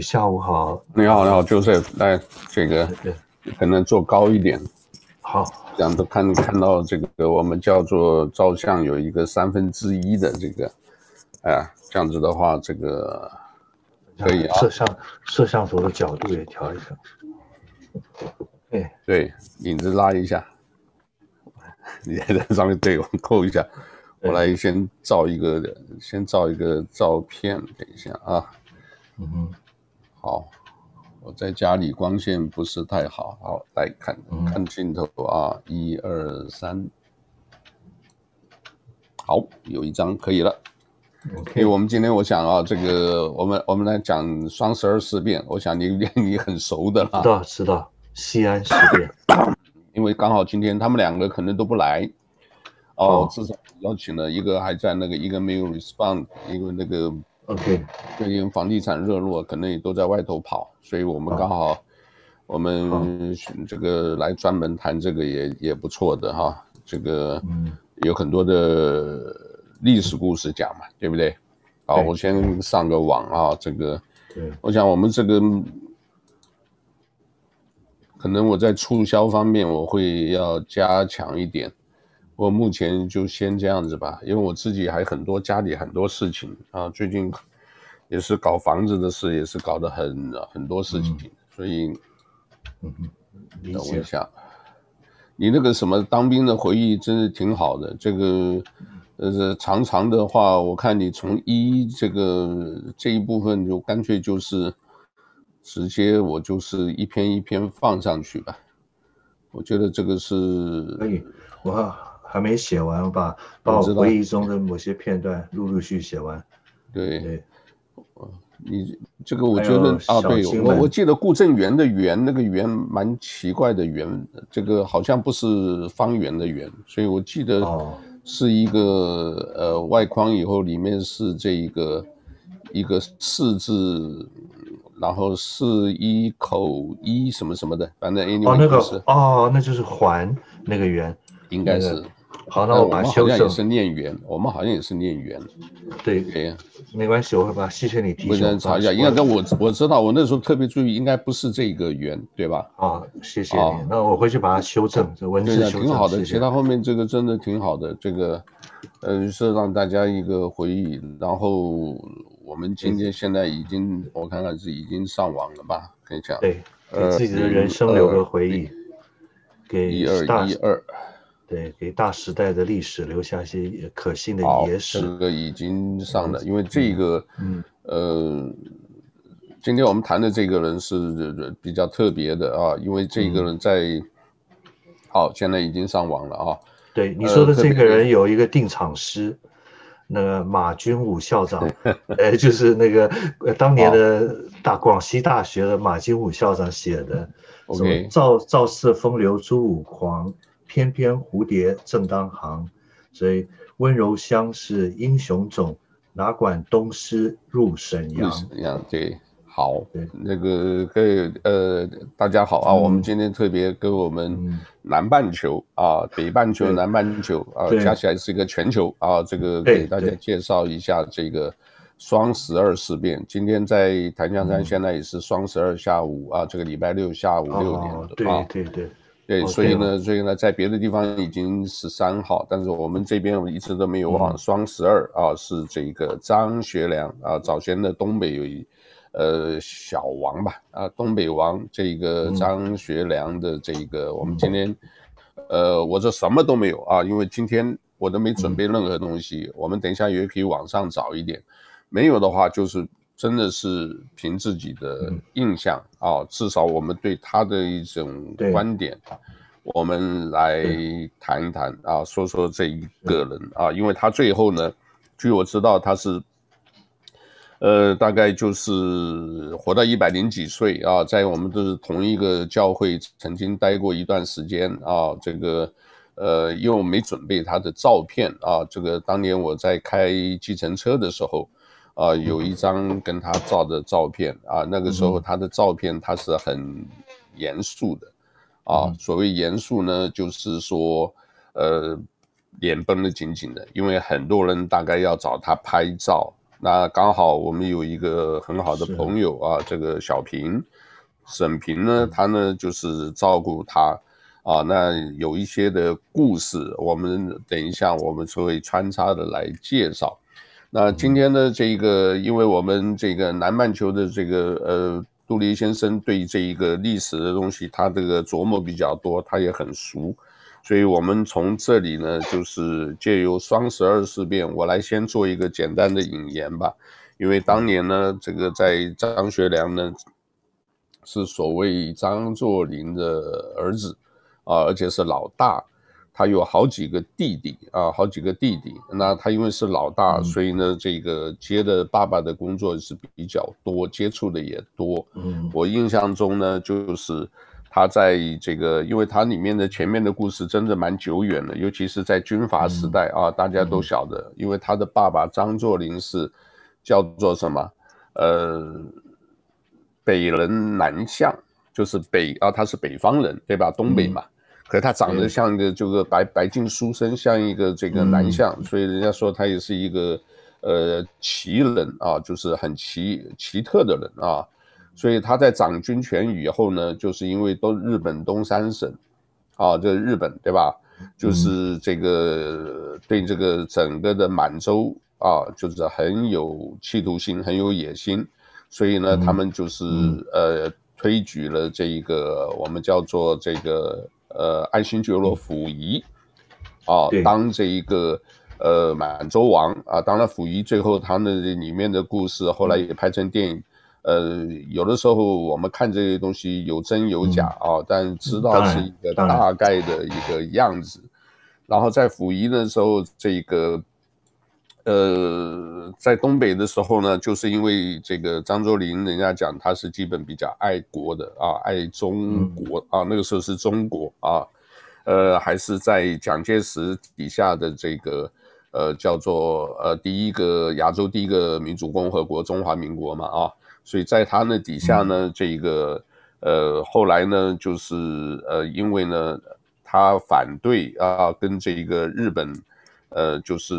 下午好。你好，你好，Joseph，来这个可能坐高一点。好，这样都看看到这个我们叫做照相有一个三分之一的这个，哎，这样子的话，这个可以啊。摄像摄像头的角度也调一下。对对，影子拉一下。你在上面对我扣一下。我来先照一个，先照一个照片，等一下啊。嗯哼，好，我在家里光线不是太好，好来看看镜头啊，一二三，好，有一张可以了。OK，我们今天我想啊，这个我们我们来讲双十二事变，我想你你很熟的啦。知道知道，西安事变，因为刚好今天他们两个可能都不来。哦，至少邀请了一个还在那个，一个没有 respond，一个那个 OK，最近房地产热络，可能也都在外头跑，所以我们刚好我们这个来专门谈这个也也不错的哈，这个有很多的历史故事讲嘛，对不对？好，我先上个网啊，这个，我想我们这个可能我在促销方面我会要加强一点。我目前就先这样子吧，因为我自己还很多家里很多事情啊，最近也是搞房子的事，也是搞得很很多事情，嗯、所以，嗯嗯，等我一下，你那个什么当兵的回忆真是挺好的，这个呃长长的话，我看你从一这个这一部分就干脆就是直接我就是一篇一篇放上去吧，我觉得这个是可以，我。还没写完，我把把我回忆中的某些片段陆陆续续写完。对，对。你这个我觉得啊，对我我记得顾正元的元那个元蛮奇怪的元，这个好像不是方圆的圆，所以我记得是一个、哦、呃外框以后里面是这一个一个四字，然后是一口一什么什么的，反正哦那个哦那就是环那个圆，应该是。那个好，那我把它修正。我们好像也是念缘，我们好像也是念缘。对，对，没关系，我会把谢谢你提醒。我先查一下，应该跟我我知道，我那时候特别注意，应该不是这个缘，对吧？啊，谢谢你。那我回去把它修正，这文字修正。挺好的，其他后面这个真的挺好的，这个，嗯，是让大家一个回忆。然后我们今天现在已经，我看看是已经上网了吧？可以讲。对，给自己的人生留个回忆。给一二一二。对，给大时代的历史留下一些可信的野史。这个已经上了，因为这个，嗯，呃，今天我们谈的这个人是比较特别的啊，因为这个人在，嗯、好，现在已经上网了啊。对，你说的这个人有一个定场诗，呃、那个马君武校长，呃，就是那个当年的大广西大学的马君武校长写的，什么赵赵氏风流朱武狂。翩翩蝴蝶正当行，所以温柔乡是英雄冢，哪管东施入沈阳。沈阳对，好，对。那个可以呃，大家好啊，嗯、我们今天特别跟我们南半球、嗯、啊，北半球、南半球啊，加起来是一个全球啊，这个给大家介绍一下这个双十二事变。今天在檀香山，现在也是双十二下午、嗯、啊，这个礼拜六下午六点、哦、对对对。对，所以呢，所以呢，在别的地方已经十三号，但是我们这边我们一直都没有忘。双十二啊，是这个张学良啊，早先的东北有一呃小王吧啊，东北王这个张学良的这个，我们今天呃，我这什么都没有啊，因为今天我都没准备任何东西，我们等一下也可以往上找一点，没有的话就是。真的是凭自己的印象啊、嗯，至少我们对他的一种观点，我们来谈一谈啊，说说这一个人啊，因为他最后呢，据我知道他是，呃，大概就是活到一百零几岁啊，在我们都是同一个教会曾经待过一段时间啊，这个呃，因为我没准备他的照片啊，这个当年我在开计程车的时候。啊、呃，有一张跟他照的照片啊，那个时候他的照片他是很严肃的，啊，所谓严肃呢，就是说，呃，脸绷得紧紧的，因为很多人大概要找他拍照，那刚好我们有一个很好的朋友啊，这个小平，沈平呢，他呢就是照顾他啊。那有一些的故事，我们等一下我们就会穿插的来介绍。那今天的这个，因为我们这个南半球的这个呃杜立先生对这一个历史的东西，他这个琢磨比较多，他也很熟。所以，我们从这里呢，就是借由双十二事变，我来先做一个简单的引言吧。因为当年呢，这个在张学良呢，是所谓张作霖的儿子啊，而且是老大，他有好几个弟弟啊，好几个弟弟。那他因为是老大，所以呢，这个接的爸爸的工作是比较多，接触的也多。嗯，我印象中呢，就是。他在这个，因为他里面的前面的故事真的蛮久远的，尤其是在军阀时代啊，大家都晓得，因为他的爸爸张作霖是叫做什么？呃，北人南向，就是北啊，他是北方人，对吧？东北嘛，可是他长得像一个这个白白净书生，像一个这个男相，所以人家说他也是一个呃奇人啊，就是很奇奇特的人啊。所以他在掌军权以后呢，就是因为都日本东三省，啊，这个日本对吧？就是这个对这个整个的满洲啊，就是很有企图心，很有野心。所以呢，他们就是呃推举了这一个我们叫做这个呃爱新觉罗溥仪啊，当这一个呃满洲王啊。当然溥仪最后他们里面的故事后来也拍成电影。呃，有的时候我们看这些东西有真有假啊，嗯、但知道是一个大概的一个样子。然后在溥仪的时候，这个呃，在东北的时候呢，就是因为这个张作霖，人家讲他是基本比较爱国的啊，爱中国、嗯、啊，那个时候是中国啊，呃，还是在蒋介石底下的这个呃叫做呃第一个亚洲第一个民主共和国中华民国嘛啊。所以在他那底下呢，这个呃后来呢，就是呃因为呢他反对啊跟这个日本呃就是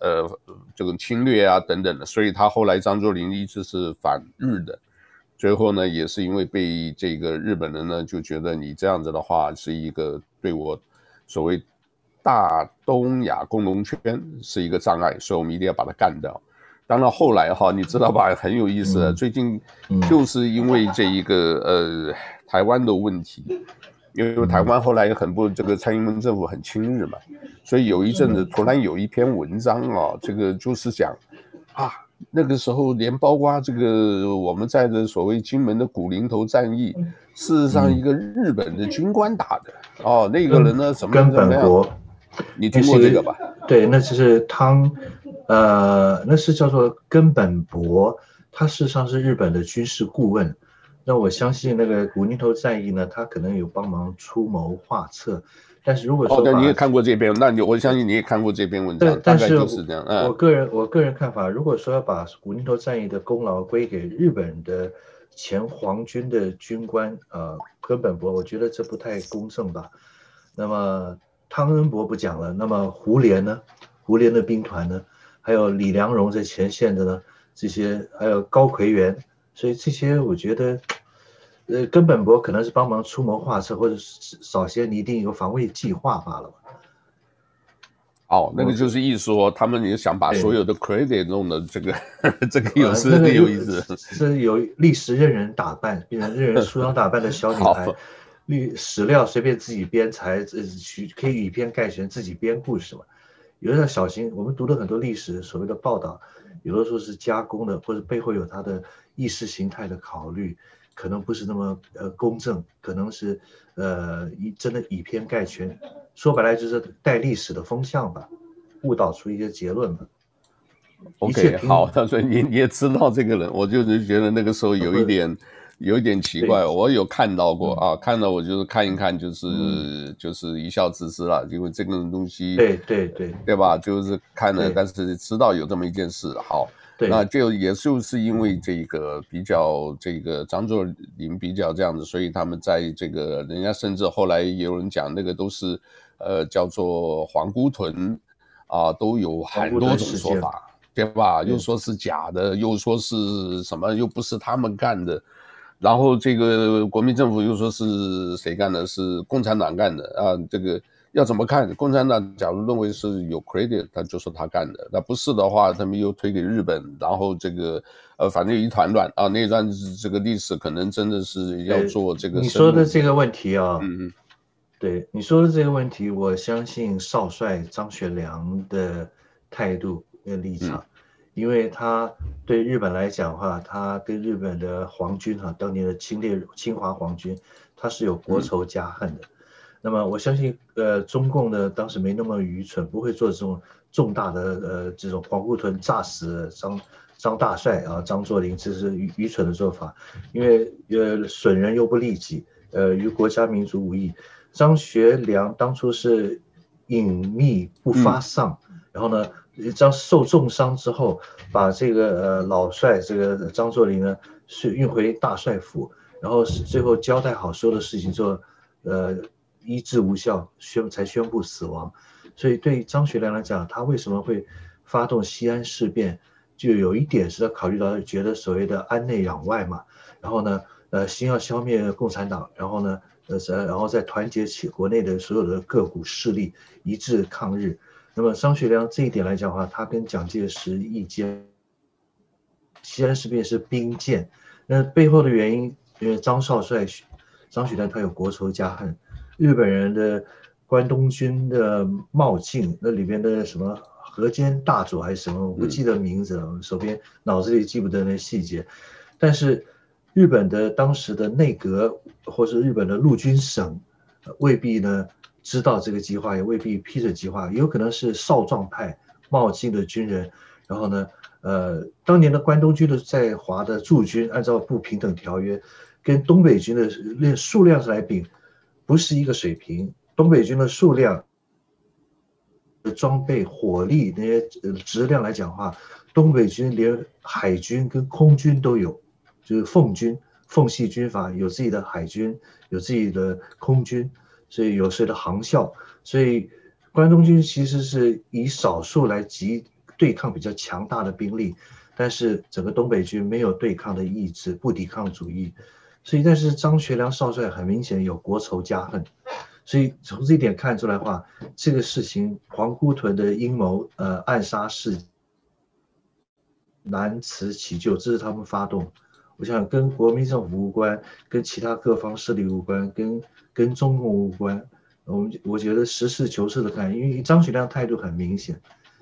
呃这个侵略啊等等的，所以他后来张作霖一直是反日的，最后呢也是因为被这个日本人呢就觉得你这样子的话是一个对我所谓大东亚共荣圈是一个障碍，所以我们一定要把它干掉。当然后来哈，你知道吧？很有意思的，最近就是因为这一个呃台湾的问题，因为台湾后来很不这个蔡英文政府很亲日嘛，所以有一阵子突然有一篇文章啊，这个就是讲啊那个时候连包括这个我们在的所谓金门的古林头战役，事实上一个日本的军官打的哦，那个人呢什么根本国，你听过这个吧？对，那就是汤。呃，那是叫做根本博，他事实上是日本的军事顾问。那我相信那个古宁头战役呢，他可能有帮忙出谋划策。但是如果说，哦，对，你也看过这篇，那你我相信你也看过这篇文章，但是就是这样。嗯，我个人我个人看法，如果说要把古宁头战役的功劳归给日本的前皇军的军官呃根本博，我觉得这不太公正吧。那么汤恩伯不讲了，那么胡琏呢？胡琏的兵团呢？还有李良荣在前线的呢，这些还有高魁元，所以这些我觉得，呃，根本博可能是帮忙出谋划策，或者是早先拟定一个防卫计划罢了。哦，那个就是意思说，他们也想把所有的 credit 弄的这个，这个有是很有意思，呃，是有历史任人打扮，任人梳妆打扮的小女 孩，历史料随便自己编才，呃，去可以以偏概全，自己编故事嘛。有的要小心，我们读了很多历史所谓的报道，有的时候是加工的，或者背后有它的意识形态的考虑，可能不是那么呃公正，可能是呃以真的以偏概全，说白了就是带历史的风向吧，误导出一些结论吧。OK，好，所以你你也知道这个人，我就是觉得那个时候有一 点。有一点奇怪，我有看到过啊，看到我就是看一看，就是就是一笑置之了，因为这个东西，对对对，对吧？就是看了，但是知道有这么一件事，好，那就也就是因为这个比较这个张作霖比较这样子，所以他们在这个人家甚至后来也有人讲那个都是呃叫做皇姑屯啊，都有很多种说法。对吧？又说是假的，又说是什么，又不是他们干的。然后这个国民政府又说是谁干的？是共产党干的啊？这个要怎么看？共产党假如认为是有 credit，他就说他干的；那不是的话，他们又推给日本。然后这个呃，反正一团乱啊。那段这个历史可能真的是要做这个。你说的这个问题啊，嗯嗯，对你说的这个问题，我相信少帅张学良的态度跟立场。嗯因为他对日本来讲的话，他跟日本的皇军哈，当年的侵略侵华皇军，他是有国仇家恨的。嗯、那么我相信，呃，中共呢当时没那么愚蠢，不会做这种重大的呃这种皇姑屯炸死张张大帅啊张作霖，这是愚愚蠢的做法。因为呃损人又不利己，呃于国家民族无益。张学良当初是隐秘不发丧，嗯、然后呢？一张受重伤之后，把这个呃老帅这个张作霖呢是运回大帅府，然后是最后交代好所有的事情之后，呃医治无效，宣才宣布死亡。所以对张学良来讲，他为什么会发动西安事变，就有一点是他考虑到觉得所谓的安内攘外嘛，然后呢呃先要消灭共产党，然后呢呃然后再团结起国内的所有的各股势力一致抗日。那么张学良这一点来讲的话，他跟蒋介石意见，西安事变是兵谏，那背后的原因，因为张少帅、张学良他有国仇家恨，日本人的关东军的冒进，那里边的什么河间大佐还是什么，我不记得名字了，嗯、手边脑子里记不得那细节，但是日本的当时的内阁或是日本的陆军省，未必呢。知道这个计划，也未必批准计划，也有可能是少壮派冒进的军人。然后呢，呃，当年的关东军的在华的驻军，按照不平等条约，跟东北军的练数量来比，不是一个水平。东北军的数量、装备、火力那些质量来讲的话，东北军连海军跟空军都有，就是奉军、奉系军阀有自己的海军，有自己的空军。所以有谁的航校，所以关东军其实是以少数来集对抗比较强大的兵力，但是整个东北军没有对抗的意志，不抵抗主义，所以但是张学良少帅很明显有国仇家恨，所以从这一点看出来的话，这个事情皇姑屯的阴谋，呃，暗杀是难辞其咎，这是他们发动。我想跟国民政府无关，跟其他各方势力无关，跟跟中共无关。我们我觉得实事求是的看，因为张学良态度很明显，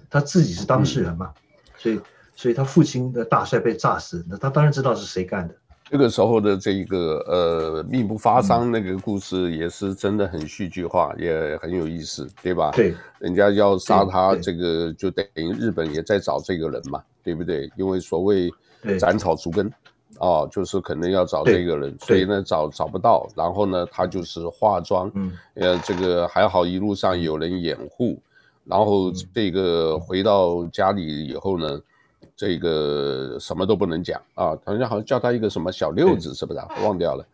他自己是当事人嘛，所以所以他父亲的大帅被炸死，那他当然知道是谁干的。这个时候的这一个呃秘不发丧那个故事也是真的很戏剧化，嗯、也很有意思，对吧？对，人家要杀他，这个就等于日本也在找这个人嘛，对不对？因为所谓斩草除根。哦，就是可能要找这个人，所以呢找找不到，然后呢他就是化妆，嗯，呃，这个还好一路上有人掩护，然后这个回到家里以后呢，嗯、这个什么都不能讲啊，好像好像叫他一个什么小六子是不是啊？忘掉了，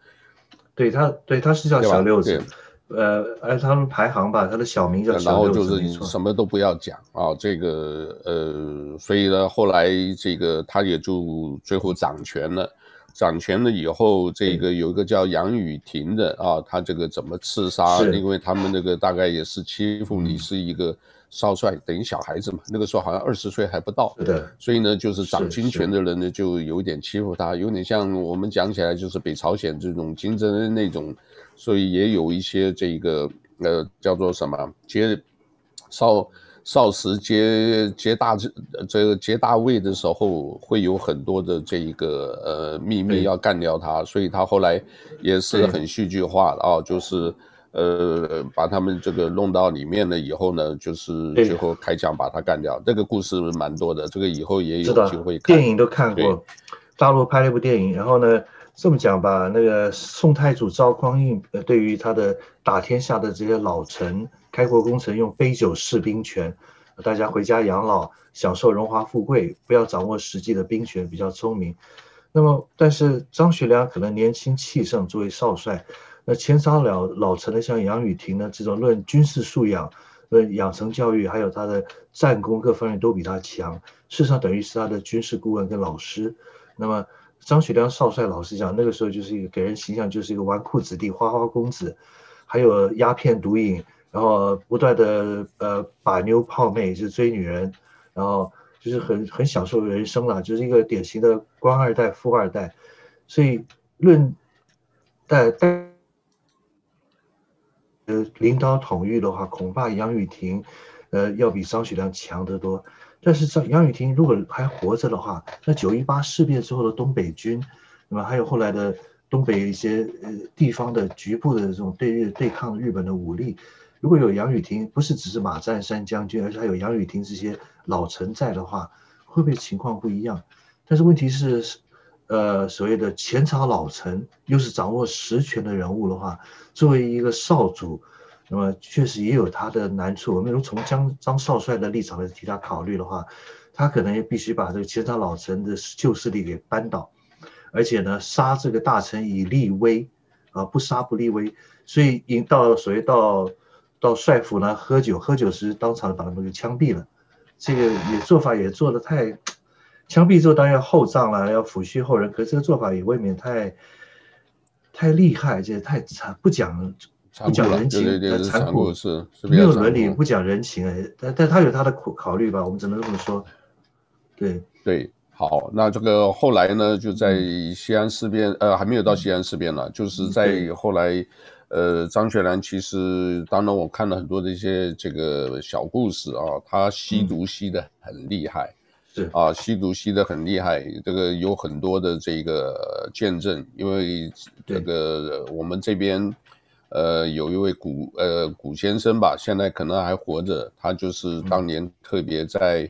对他，对他是叫小六子。呃，按他们排行吧，他的小名叫小六子。然后就是什么都不要讲啊，这个呃，所以呢，后来这个他也就最后掌权了，掌权了以后，这个有一个叫杨雨婷的啊，他这个怎么刺杀？因为他们那个大概也是欺负你是一个少帅，等于小孩子嘛，那个时候好像二十岁还不到。对。所以呢，就是掌军权的人呢，就有点欺负他，有点像我们讲起来就是北朝鲜这种金正恩那种。所以也有一些这个呃叫做什么接少少时接接大这这个接大位的时候，会有很多的这一个呃秘密要干掉他，所以他后来也是很戏剧化的啊，就是呃把他们这个弄到里面了以后呢，就是最后开枪把他干掉。这个故事蛮多的，这个以后也有机会看。电影都看过，大陆拍了一部电影，然后呢。这么讲吧，那个宋太祖赵匡胤，呃，对于他的打天下的这些老臣，开国功臣，用杯酒释兵权，大家回家养老，享受荣华富贵，不要掌握实际的兵权，比较聪明。那么，但是张学良可能年轻气盛，作为少帅，那前朝老老臣的像杨宇霆呢，这种论军事素养，论，养成教育还有他的战功各方面都比他强，事实上等于是他的军事顾问跟老师。那么张学良少帅老实讲，那个时候就是一个给人形象就是一个纨绔子弟、花花公子，还有鸦片毒瘾，然后不断的呃把妞泡妹，就是追女人，然后就是很很享受人生了，就是一个典型的官二代、富二代。所以论带带呃领导统御的话，恐怕杨宇霆呃要比张学良强得多。但是张杨宇霆如果还活着的话，那九一八事变之后的东北军，那么还有后来的东北一些呃地方的局部的这种对日对抗日本的武力，如果有杨雨婷，不是只是马占山将军，而且还有杨雨婷这些老臣在的话，会不会情况不一样？但是问题是，呃，所谓的前朝老臣，又是掌握实权的人物的话，作为一个少主。那么确实也有他的难处。我们如从张张少帅的立场来替他考虑的话，他可能也必须把这个其他老臣的旧势力给扳倒，而且呢，杀这个大臣以立威，啊，不杀不立威。所以引到所谓到到帅府呢，喝酒，喝酒时当场把他们给枪毙了。这个也做法也做得太，枪毙之后当然要厚葬了，要抚恤后人。可是这个做法也未免太太厉害，这太惨，不讲。不讲人情，对对对，残酷是，是没有伦理，不讲人情哎，但但他有他的考考虑吧，我们只能这么说。对。对，好，那这个后来呢，就在西安事变，呃，还没有到西安事变呢，就是在后来，呃，张学良其实，当然我看了很多的一些这个小故事啊，他吸毒吸的很厉害，是。啊，吸毒吸得很厉害，这个有很多的这个见证，因为这个我们这边。呃，有一位古呃古先生吧，现在可能还活着。他就是当年特别在，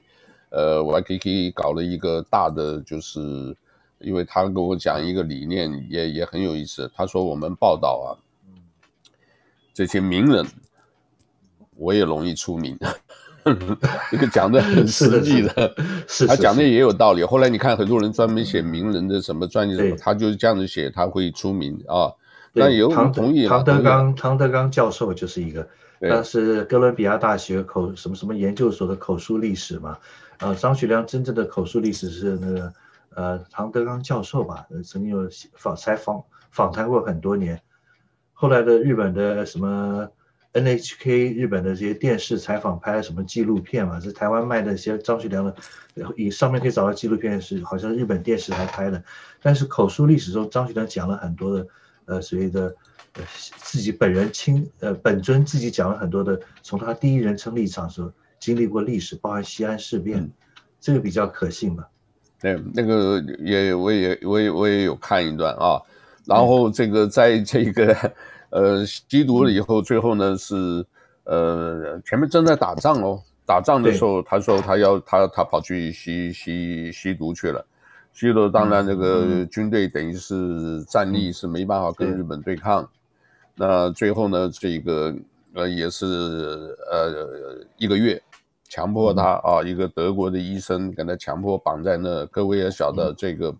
呃，YKK 搞了一个大的，就是因为他跟我讲一个理念，也也很有意思。他说我们报道啊，这些名人，我也容易出名，这个讲的很实际的，他讲的也有道理。后来你看很多人专门写名人的什么传记什么，他就是这样子写，他会出名啊。那有唐同意唐德刚，唐德刚教授就是一个，他是哥伦比亚大学口什么什么研究所的口述历史嘛。呃，张学良真正的口述历史是那个呃唐德刚教授吧，曾经有访采访访谈过很多年。后来的日本的什么 NHK 日本的这些电视采访拍了什么纪录片嘛，是台湾卖的一些张学良的，以上面可以找到纪录片是好像日本电视台拍的，但是口述历史中张学良讲了很多的。呃，所谓的呃自己本人亲呃本尊自己讲了很多的，从他第一人称立场说经历过历史，包含西安事变，嗯、这个比较可信吧？对，那个也我也我也我也有看一段啊，然后这个在这个、嗯、呃吸毒了以后，最后呢是呃前面正在打仗哦，打仗的时候他说他要他他跑去吸吸吸毒去了。吸毒，当然这个军队等于是战力是没办法跟日本对抗，那最后呢，这个呃也是呃一个月，强迫他啊，一个德国的医生给他强迫绑在那，各位也晓得这个，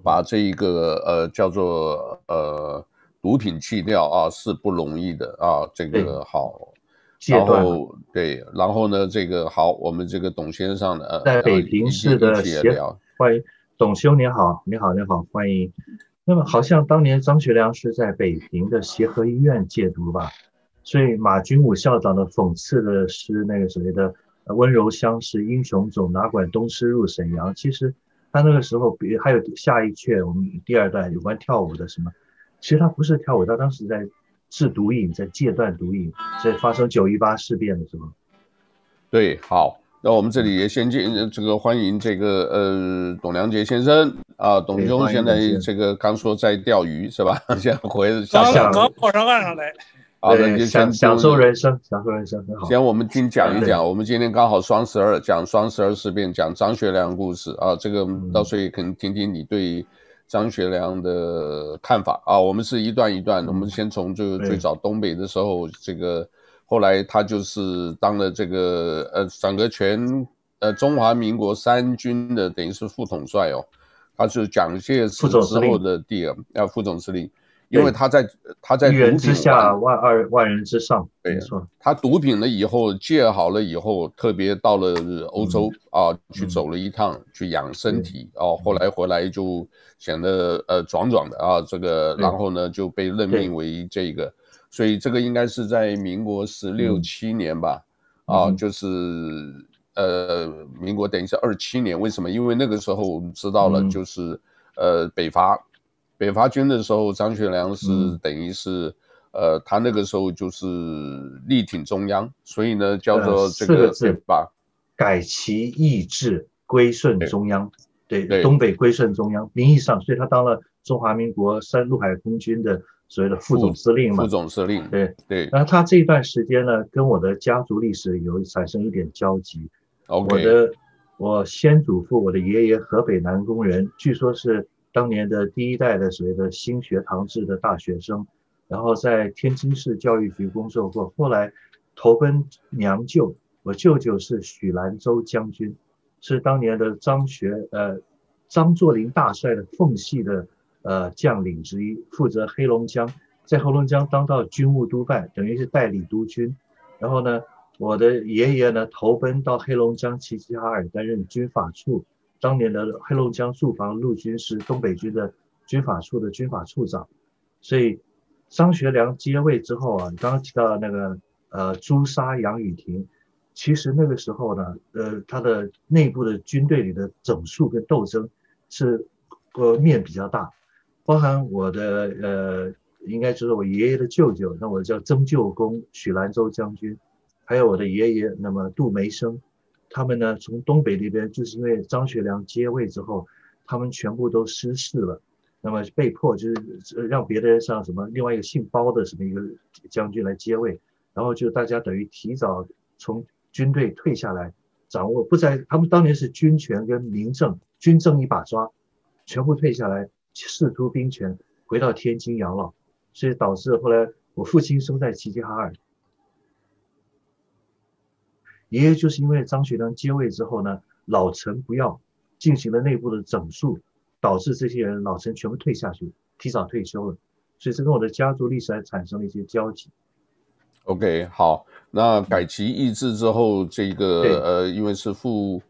把这一个呃叫做呃毒品去掉啊是不容易的啊，这个好，然后对，然后呢这个好，我们这个董先生呢，在北平市的协。欢迎董兄，你好，你好，你好，欢迎。那么好像当年张学良是在北平的协和医院戒毒吧？所以马君武校长的讽刺的诗，那个所谓的“温柔乡是英雄冢，哪管东施入沈阳”，其实他那个时候比还有下一阙，我们第二段有关跳舞的什么？其实他不是跳舞，他当时在治毒瘾，在戒断毒瘾，在发生九一八事变的时候。对，好。那我们这里也先进这个欢迎这个呃董良杰先生啊，董兄现在这个刚说在钓鱼是吧？现在回刚刚跑上岸上来，好的，就先享受人生，享受人生很好。先我们听讲一讲，我们今天刚好双十二，讲双十二事变，讲张学良故事啊，这个到时候也可能听听你对张学良的看法啊。我们是一段一段，我们先从这个最早东北的时候这个。后来他就是当了这个呃整个全呃中华民国三军的等于是副统帅哦，他是蒋介石之后的第二，啊副总司令，因为他在他在一人之下万二万人之上，没错。他毒品了以后戒好了以后，特别到了欧洲、嗯、啊去走了一趟，嗯、去养身体哦、啊。后来回来就显得呃壮壮的啊，这个然后呢就被任命为这个，所以这个应该是在民国十六七年吧、嗯、啊，就是。呃，民国等于是二七年，为什么？因为那个时候我们知道了，就是、嗯、呃北伐，北伐军的时候，张学良是等于是、嗯、呃他那个时候就是力挺中央，所以呢叫做这个对吧？改其意志，归顺中央，对，对。东北归顺中央，名义上，所以他当了中华民国三陆海空军的所谓的副总司令嘛，副总司令，对对。然后他这一段时间呢，跟我的家族历史有产生一点交集。我的我先祖父，我的爷爷河北南宫人，据说是当年的第一代的所谓的新学堂制的大学生，然后在天津市教育局工作过，后来投奔娘舅。我舅舅是许兰州将军，是当年的张学呃张作霖大帅的奉系的呃将领之一，负责黑龙江，在黑龙江当到军务督办，等于是代理督军，然后呢。我的爷爷呢，投奔到黑龙江齐齐哈尔担任军法处，当年的黑龙江驻防陆军是东北军的军法处的军法处长，所以张学良接位之后啊，刚刚提到那个呃诛杀杨宇霆，其实那个时候呢，呃他的内部的军队里的整肃跟斗争是呃面比较大，包含我的呃应该就是我爷爷的舅舅，那我叫曾舅公许兰州将军。还有我的爷爷，那么杜梅生，他们呢从东北那边，就是因为张学良接位之后，他们全部都失势了，那么被迫就是让别的人上什么另外一个姓包的什么一个将军来接位，然后就大家等于提早从军队退下来，掌握不在他们当年是军权跟民政，军政一把抓，全部退下来，仕途兵权回到天津养老，所以导致后来我父亲生在齐齐哈尔。爷爷就是因为张学良接位之后呢，老臣不要，进行了内部的整肃，导致这些人老臣全部退下去，提早退休了，所以这跟我的家族历史还产生了一些交集。OK，好，那改旗易帜之后，这个呃，因为是副。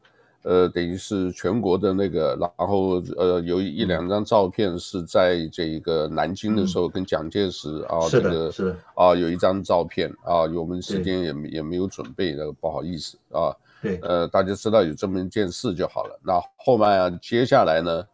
呃，等于是全国的那个，然后呃，有一两张照片是在这个南京的时候，跟蒋介石、嗯、啊，这个是啊，有一张照片啊，我们时间也没也没有准备，那个不好意思啊。对，呃，大家知道有这么一件事就好了。那后面啊，接下来呢，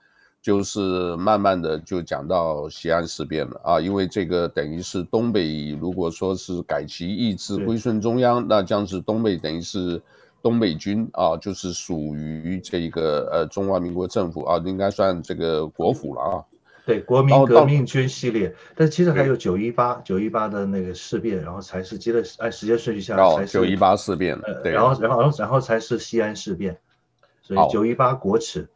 就是慢慢的就讲到西安事变了啊，因为这个等于是东北，如果说是改旗易帜归顺中央，那将是东北等于是。东北军啊，就是属于这个呃中华民国政府啊，应该算这个国府了啊。对，国民革命军系列，但其实还有九一八九一八的那个事变，然后才是接着按时间顺序下来才是九一八事变，对，然后然后然后才是西安事变，所以九一八国耻。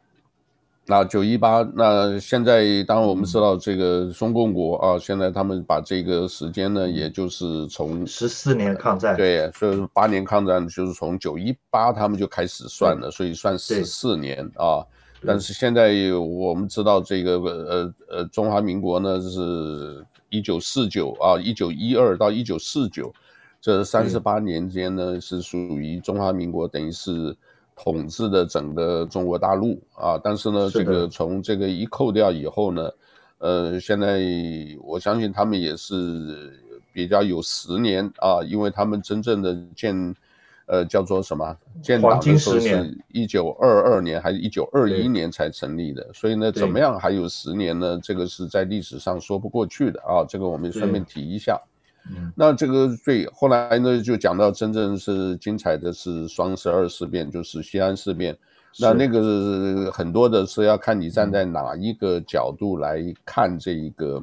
那九一八，那现在当然我们知道这个中共国啊，现在他们把这个时间呢，也就是从十四年抗战，对，所以八年抗战就是从九一八他们就开始算了，所以算十四年啊。但是现在我们知道这个呃呃中华民国呢是一九四九啊，一九一二到一九四九这三十八年间呢是属于中华民国，等于是。统治的整个中国大陆啊，但是呢，这个从这个一扣掉以后呢，呃，现在我相信他们也是比较有十年啊，因为他们真正的建，呃，叫做什么建党的时候是一九二二年还是一九二一年才成立的，所以呢，怎么样还有十年呢？这个是在历史上说不过去的啊，这个我们顺便提一下。那这个对，后来呢，就讲到真正是精彩的是双十二事变，就是西安事变。那那个很多的是要看你站在哪一个角度来看这一个，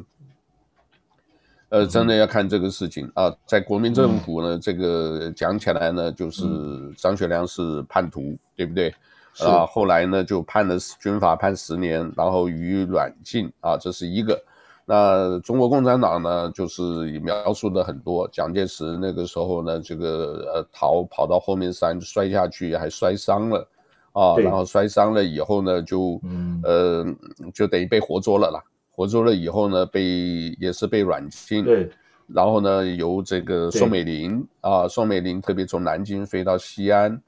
呃，真的要看这个事情啊。在国民政府呢，这个讲起来呢，就是张学良是叛徒，对不对？啊，后来呢就判了军法判十年，然后予以软禁啊，这是一个。那中国共产党呢，就是描述的很多。蒋介石那个时候呢，这个呃逃跑到后面山摔下去，还摔伤了，啊，然后摔伤了以后呢，就、嗯、呃就等于被活捉了啦，活捉了以后呢，被也是被软禁。对。然后呢，由这个宋美龄啊，宋美龄特别从南京飞到西安，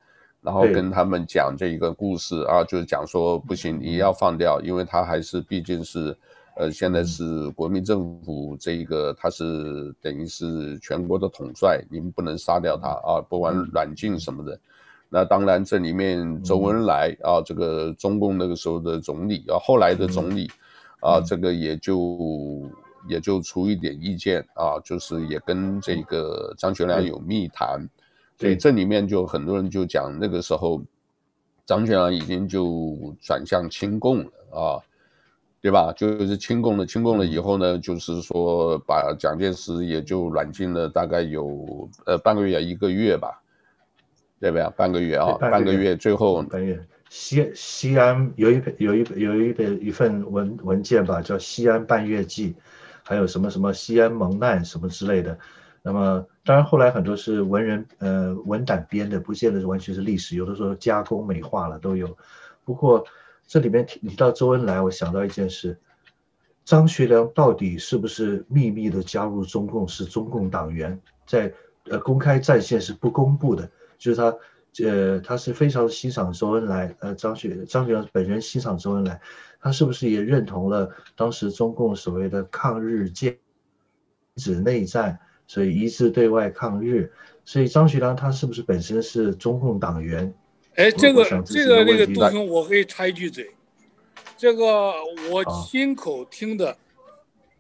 然后跟他们讲这一个故事啊，就是讲说不行，你要放掉，因为他还是毕竟是，呃，现在是国民政府这一个，他是等于是全国的统帅，你们不能杀掉他啊，不管软禁什么的。那当然，这里面周恩来啊，这个中共那个时候的总理啊，后来的总理啊，这个也就。也就出一点意见啊，就是也跟这个张学良有密谈，所以这里面就很多人就讲那个时候，张学良已经就转向亲共了啊，对吧？就是清共了，清共了以后呢，就是说把蒋介石也就软禁了大概有呃半个月一个月吧，对不对？半个月啊，半个月，最后半个月，西西安有一有一有一本一份文文件吧，叫《西安半月记》。还有什么什么西安蒙难什么之类的，那么当然后来很多是文人呃文胆编的，不见得是完全是历史，有的时候加工美化了都有。不过这里面提到周恩来，我想到一件事，张学良到底是不是秘密的加入中共，是中共党员，在呃公开战线是不公布的，就是他呃他是非常欣赏周恩来，呃张学张学良本人欣赏周恩来。他是不是也认同了当时中共所谓的抗日剑指内战，所以一致对外抗日？所以张学良他是不是本身是中共党员？哎，这个这个那个杜兄，我可以插一句嘴，这个我亲口听的，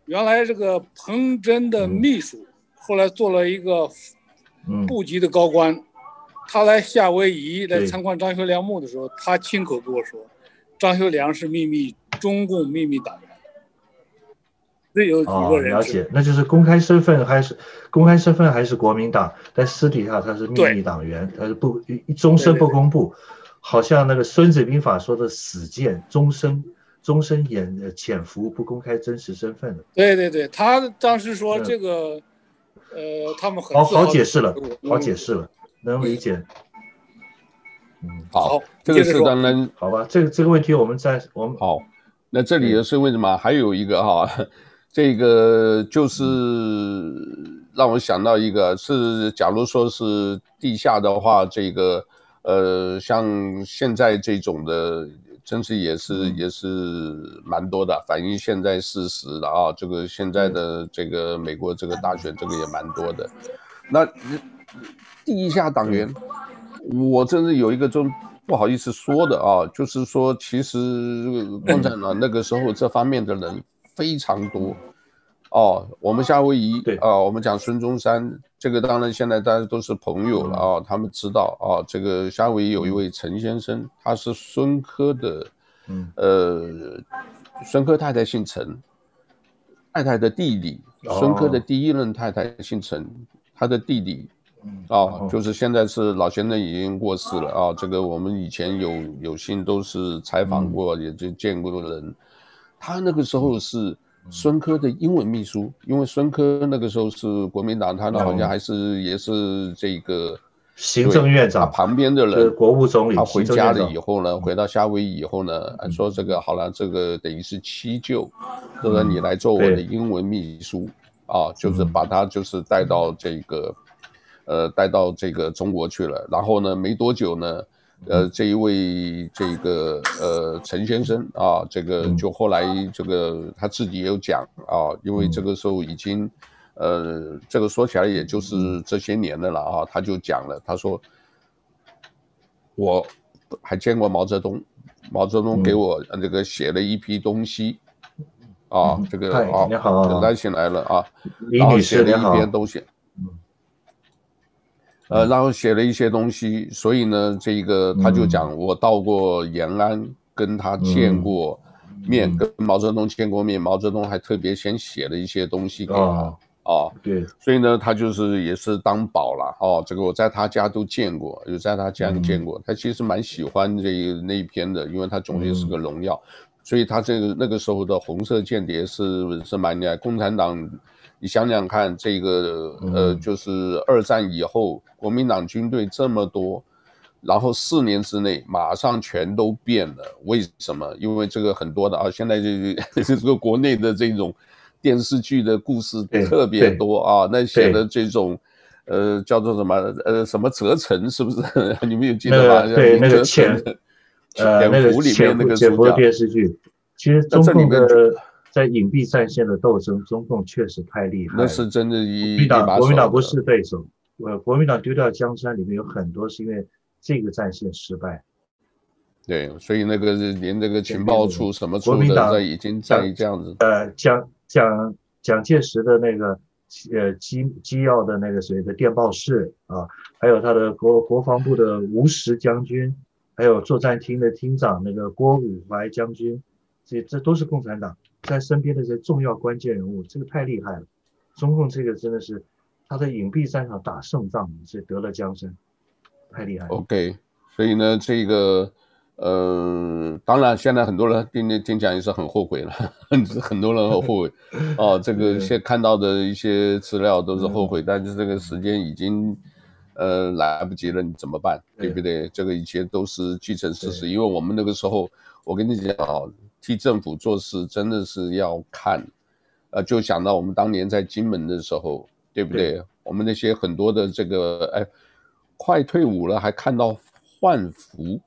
原来这个彭真的秘书后来做了一个部级的高官，他来夏威夷来参观张学良墓的时候，他亲口跟我说。张学良是秘密中共秘密党员，这有几个人、哦、了解，那就是公开身份还是公开身份还是国民党，但私底下他是秘密党员，他是不终身不公布，对对对，好像那个《孙子兵法》说的死谏，终身终身掩潜伏不公开真实身份的。对对对，他当时说这个，嗯、呃，他们很好好解释了，好解释了，能理解。嗯，好，这个是当然，好吧，这个这个问题我们在我们好，那这里是为什么？还有一个哈，这个就是让我想到一个，是假如说是地下的话，这个呃，像现在这种的，真是也是也是蛮多的，反映现在事实的啊。这个现在的这个美国这个大选，这个也蛮多的。那地下党员。我真是有一个就不好意思说的啊，就是说，其实 共产党那个时候这方面的人非常多哦。我们夏威夷啊，我们讲孙中山，这个当然现在大家都是朋友了啊，他们知道啊，这个夏威夷有一位陈先生，他是孙科的，呃，孙科太太姓陈，太太的弟弟，孙科的第一任太太姓陈，他的弟弟。啊，就是现在是老先生已经过世了啊。这个我们以前有有幸都是采访过，也就见过的人。他那个时候是孙科的英文秘书，因为孙科那个时候是国民党，他呢好像还是也是这个行政院长。他旁边的人，国务总理。他回家了以后呢，回到夏威夷以后呢，说这个好了，这个等于是七舅，就说你来做我的英文秘书啊，就是把他就是带到这个。呃，带到这个中国去了，然后呢，没多久呢，呃，这一位这个呃陈先生啊，这个就后来这个他自己也有讲啊，因为这个时候已经，呃，这个说起来也就是这些年的了啊，他就讲了，他说，我还见过毛泽东，毛泽东给我这个写了一批东西，啊，这个啊，你好，等他醒来了啊，然后写了一篇东西。呃，然后写了一些东西，所以呢，这个他就讲，我到过延安，跟他见过面，跟毛泽东见过面，毛泽东还特别先写了一些东西给他啊，对，所以呢，他就是也是当宝了哦。这个我在他家都见过，有在他家见过，他其实蛮喜欢这那一篇的，因为他总结是个荣耀，所以他这个那个时候的红色间谍是是蛮厉害，共产党。你想想看，这个呃，就是二战以后，国民党军队这么多，然后四年之内马上全都变了，为什么？因为这个很多的啊，现在就 这个国内的这种电视剧的故事特别多啊，那写的这种呃叫做什么呃什么折成是不是？你们有记得吗？对，那个潜呃那个潜伏潜伏电视剧，其实中共的在隐蔽战线的斗争，中共确实太厉害，那是真的一，国民党国民党不是对手，呃，国民党丢掉江山里面有很多是因为。这个战线失败，对，所以那个是连这个情报处什么处的已经在这样子。呃，蒋蒋蒋介石的那个呃机机要的那个谁的电报室啊，还有他的国国防部的吴石将军，还有作战厅的厅长那个郭汝怀将军，这这都是共产党在身边的这些重要关键人物，这个太厉害了。中共这个真的是他在隐蔽战场打胜仗，是得了江山。太厉害了。OK，所以呢，这个，呃，当然，现在很多人听听讲也是很后悔了，很很多人很后悔。哦，这个现看到的一些资料都是后悔，嗯、但是这个时间已经，呃，来不及了，你怎么办？对不对？这个一切都是既成事实。因为我们那个时候，我跟你讲，替政府做事真的是要看，呃，就想到我们当年在金门的时候，对不对？对我们那些很多的这个，哎。快退伍了还看到换服，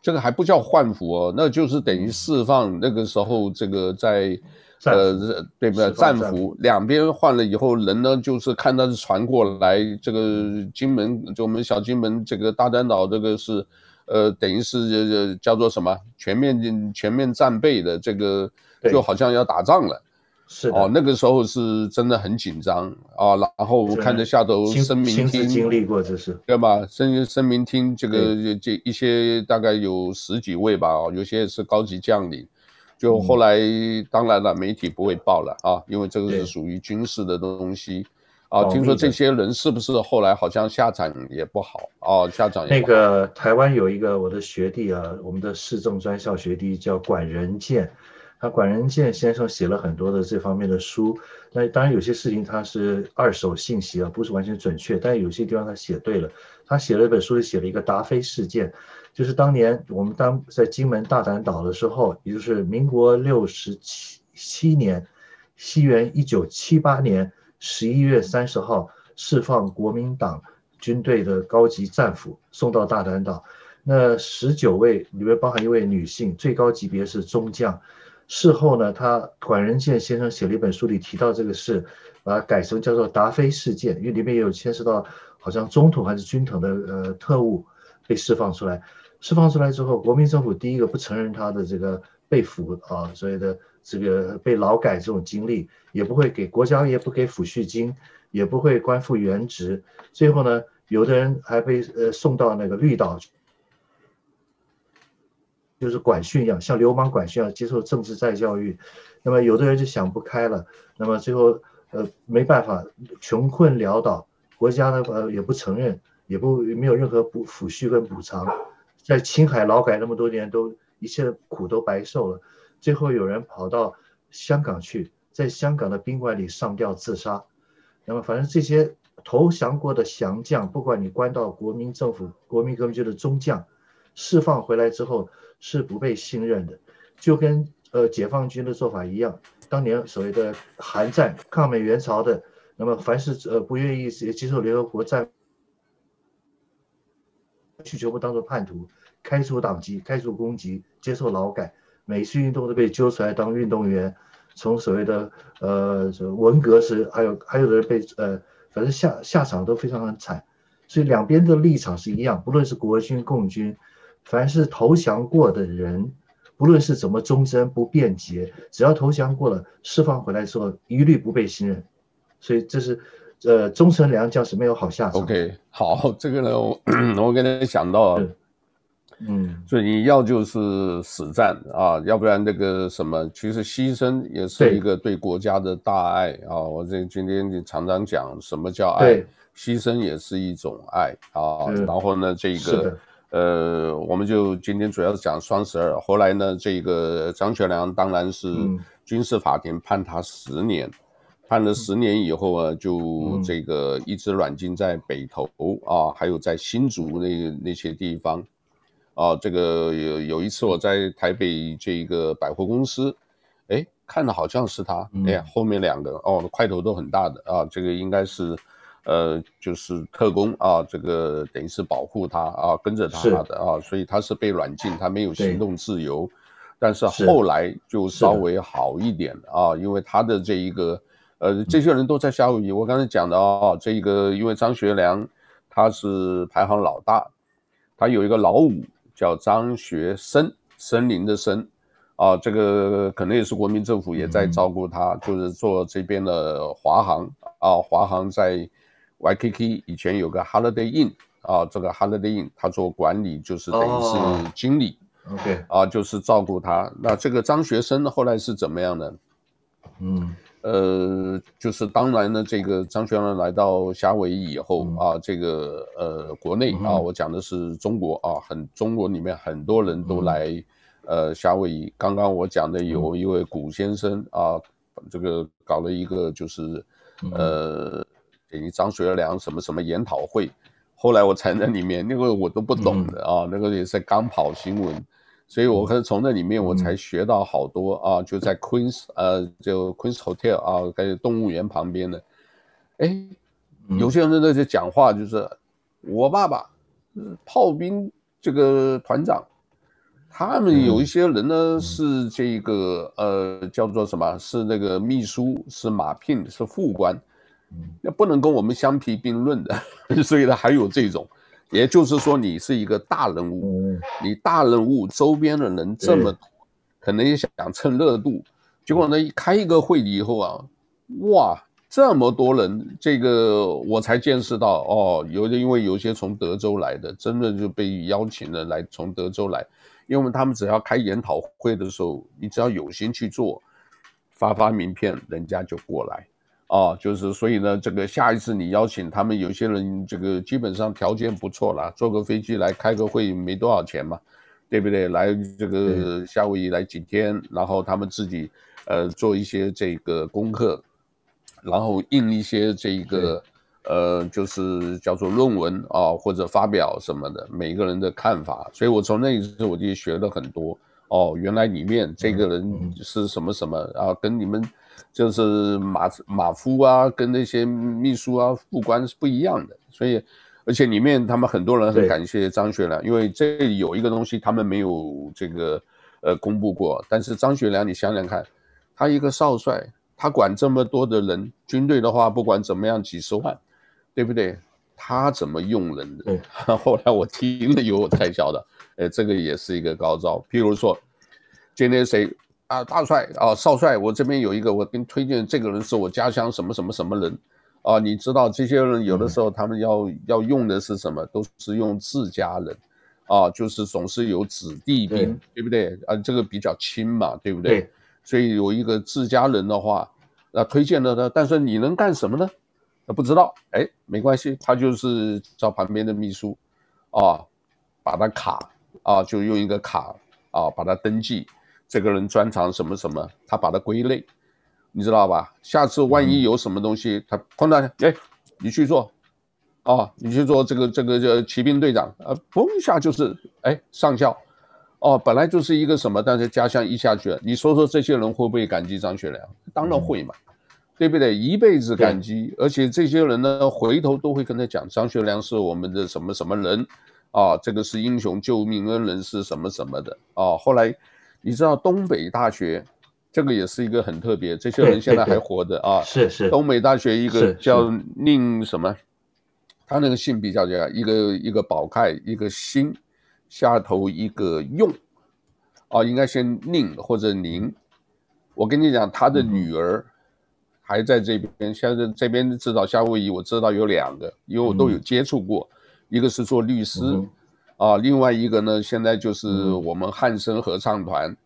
这个还不叫换服哦，那就是等于释放。那个时候这个在呃对不对？战俘两边换了以后，人呢就是看到是船过来，这个金门就我们小金门这个大丹岛这个是呃等于是叫做什么全面全面战备的这个就好像要打仗了。是哦，那个时候是真的很紧张啊，然后我看着下头声明厅经历过这是。对吧？声声明厅这个这一些大概有十几位吧，有些是高级将领，就后来当然了，媒体不会报了啊，因为这个是属于军事的东西啊。听说这些人是不是后来好像下场也不好啊？下场也不好。那个台湾有一个我的学弟啊，我们的市政专校学弟叫管仁健。他管仁健先生写了很多的这方面的书，那当然有些事情他是二手信息啊，不是完全准确，但有些地方他写对了。他写了一本书，写了一个达菲事件，就是当年我们当在金门大胆岛的时候，也就是民国六十七七年，西元一九七八年十一月三十号，释放国民党军队的高级战俘送到大嶝岛，那十九位里面包含一位女性，最高级别是中将。事后呢，他管仁健先生写了一本书，里提到这个事，把它改成叫做达菲事件，因为里面也有牵涉到好像中统还是军统的呃特务被释放出来，释放出来之后，国民政府第一个不承认他的这个被俘啊，所谓的这个被劳改这种经历，也不会给国家也不给抚恤金，也不会官复原职，最后呢，有的人还被呃送到那个绿岛。就是管训一样，像流氓管训一样接受政治再教育，那么有的人就想不开了，那么最后呃没办法，穷困潦倒，国家呢呃也不承认，也不没有任何补抚恤跟补偿，在青海劳改那么多年都一切苦都白受了，最后有人跑到香港去，在香港的宾馆里上吊自杀，那么反正这些投降过的降将，不管你关到国民政府、国民革命军的中将，释放回来之后。是不被信任的，就跟呃解放军的做法一样。当年所谓的韩战抗美援朝的，那么凡是呃不愿意接受联合国战，去全部当做叛徒，开除党籍，开除公籍，接受劳改。每次运动都被揪出来当运动员，从所谓的呃文革时，还有还有的人被呃，反正下下场都非常的惨。所以两边的立场是一样，不论是国军共军。凡是投降过的人，不论是怎么忠贞不变节，只要投降过了，释放回来之后，一律不被信任。所以这是，呃，忠臣良将是没有好下场。OK，好，这个呢，我 我刚才想到，嗯，所以你要就是死战啊，要不然那个什么，其实牺牲也是一个对国家的大爱啊。我这今天就常常讲什么叫爱，牺牲也是一种爱啊。然后呢，这个。呃，我们就今天主要是讲双十二。后来呢，这个张学良当然是军事法庭判他十年，判了十年以后啊，就这个一直软禁在北投啊，还有在新竹那那些地方啊。这个有有一次我在台北这一个百货公司，哎，看的好像是他，哎呀，后面两个哦，块头都很大的啊，这个应该是呃，就是特工啊，这个等于是保护他啊，跟着他的啊，所以他是被软禁，他没有行动自由。但是后来就稍微好一点啊，因为他的这一个。呃，这些人都在夏威夷。我刚才讲的啊，这个因为张学良他是排行老大，他有一个老五叫张学森，森林的森，啊，这个可能也是国民政府也在照顾他，嗯、就是做这边的华航啊，华航在 Waikiki 以前有个 Holiday Inn 啊，这个 Holiday Inn 他做管理就是等于是经理，OK 啊，就是照顾他。那这个张学森后来是怎么样呢？嗯。呃，就是当然呢，这个张学良来到夏威夷以后、嗯、啊，这个呃，国内啊，我讲的是中国啊，很中国里面很多人都来、嗯、呃夏威夷。刚刚我讲的有一位古先生啊，这个搞了一个就是呃，等于张学良什么什么研讨会，后来我才在里面，那个我都不懂的啊，那个也是刚跑新闻。所以，我可是从那里面我才学到好多啊，就在 Queens 呃，就 Queens Hotel 啊，在动物园旁边的，哎，有些人在这讲话，就是我爸爸，炮兵这个团长，他们有一些人呢是这个呃叫做什么？是那个秘书，是马聘，是副官，那不能跟我们相提并论的，所以呢还有这种。也就是说，你是一个大人物，你大人物周边的人这么多，可能也想蹭热度，结果呢，一开一个会以后啊，哇，这么多人，这个我才见识到哦，有的因为有些从德州来的，真的就被邀请了来从德州来，因为他们只要开研讨会的时候，你只要有心去做，发发名片，人家就过来。啊，就是所以呢，这个下一次你邀请他们，有些人这个基本上条件不错了，坐个飞机来开个会没多少钱嘛，对不对？来这个夏威夷来几天，然后他们自己呃做一些这个功课，然后印一些这个呃就是叫做论文啊或者发表什么的，每个人的看法。所以我从那一次我就学了很多哦，原来里面这个人是什么什么啊，跟你们。就是马马夫啊，跟那些秘书啊、副官是不一样的，所以而且里面他们很多人很感谢张学良，因为这里有一个东西他们没有这个呃公布过，但是张学良你想想看，他一个少帅，他管这么多的人，军队的话不管怎么样几十万，对不对？他怎么用人的？后来我听了以后我才晓得，哎，这个也是一个高招。譬如说，今天谁？啊，大帅啊，少帅，我这边有一个，我给你推荐，这个人是我家乡什么什么什么人，啊，你知道这些人有的时候他们要、嗯、要用的是什么，都是用自家人，啊，就是总是有子弟兵，对，对不对？啊，这个比较亲嘛，对不对？对，所以有一个自家人的话，那推荐了他，但是你能干什么呢？他不知道，哎，没关系，他就是找旁边的秘书，啊，把他卡，啊，就用一个卡，啊，把他登记。这个人专长什么什么，他把它归类，你知道吧？下次万一有什么东西，嗯、他碰到哎，你去做，哦，你去做这个这个叫骑兵队长，呃，嘣一下就是哎上校，哦，本来就是一个什么，但是家乡一下去了，你说说这些人会不会感激张学良？当然会嘛，嗯、对不对？一辈子感激，而且这些人呢，回头都会跟他讲，张学良是我们的什么什么人，啊，这个是英雄救命恩人，是什么什么的，啊，后来。你知道东北大学，这个也是一个很特别，这些人现在还活着啊。是是。东北大学一个叫宁什么，他那个姓比较叫一个一个宝盖一个心，下头一个用，啊，应该先宁或者宁。我跟你讲，他的女儿还在这边，嗯、现在这边知道夏威夷，我知道有两个，因为我都有接触过，嗯、一个是做律师。嗯啊，另外一个呢，现在就是我们汉声合唱团，嗯、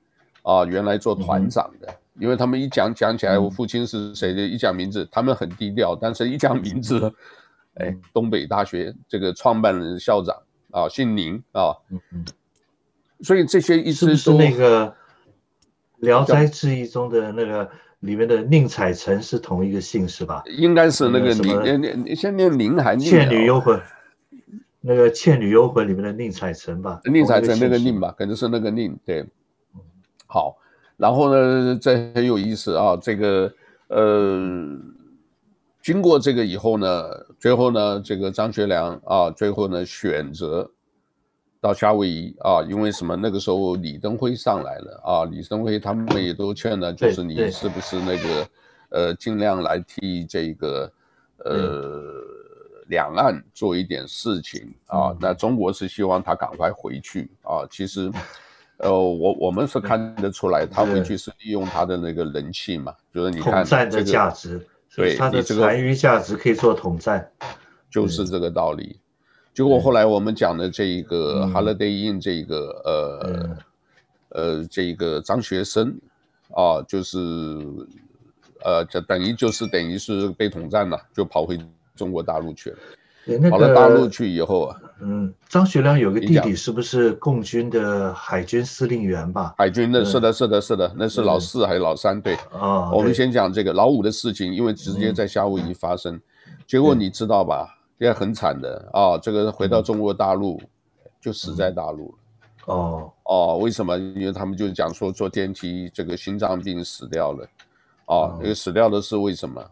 啊，原来做团长的，嗯、因为他们一讲讲起来，我父亲是谁的，一讲名字，他们很低调，但是一讲名字，哎，嗯、东北大学这个创办人校长啊，姓宁啊，嗯嗯，所以这些一直都是，是那个《聊斋志异》中的那个里面的宁采臣是同一个姓是吧？应该是那个宁，先念宁还是？《倩女幽魂》那个《倩女幽魂》里面的宁采臣吧？宁采臣那个宁吧，可能是那个宁。对，好，然后呢，这很有意思啊，这个呃。经过这个以后呢，最后呢，这个张学良啊，最后呢选择到夏威夷啊，因为什么？那个时候李登辉上来了啊，李登辉他们也都劝呢，就是你是不是那个呃，尽量来替这个呃两岸做一点事情啊。那中国是希望他赶快回去啊。其实，呃，我我们是看得出来，他回去是利用他的那个人气嘛，就是你看这个价值。对，他的残余价值可以做统战，就是这个道理。结果后来我们讲的这一个 Holiday Inn 这一个呃呃这一个张学森啊，就是呃就等于就是等于是被统战了，就跑回中国大陆去了。跑到大陆去以后啊，嗯，张学良有个弟弟，是不是共军的海军司令员吧？海军的，是的，是的，是的，那是老四还是老三？对啊，我们先讲这个老五的事情，因为直接在夏威夷发生，结果你知道吧？也很惨的啊，这个回到中国大陆就死在大陆了。哦哦，为什么？因为他们就讲说坐电梯这个心脏病死掉了。哦，那个死掉的是为什么？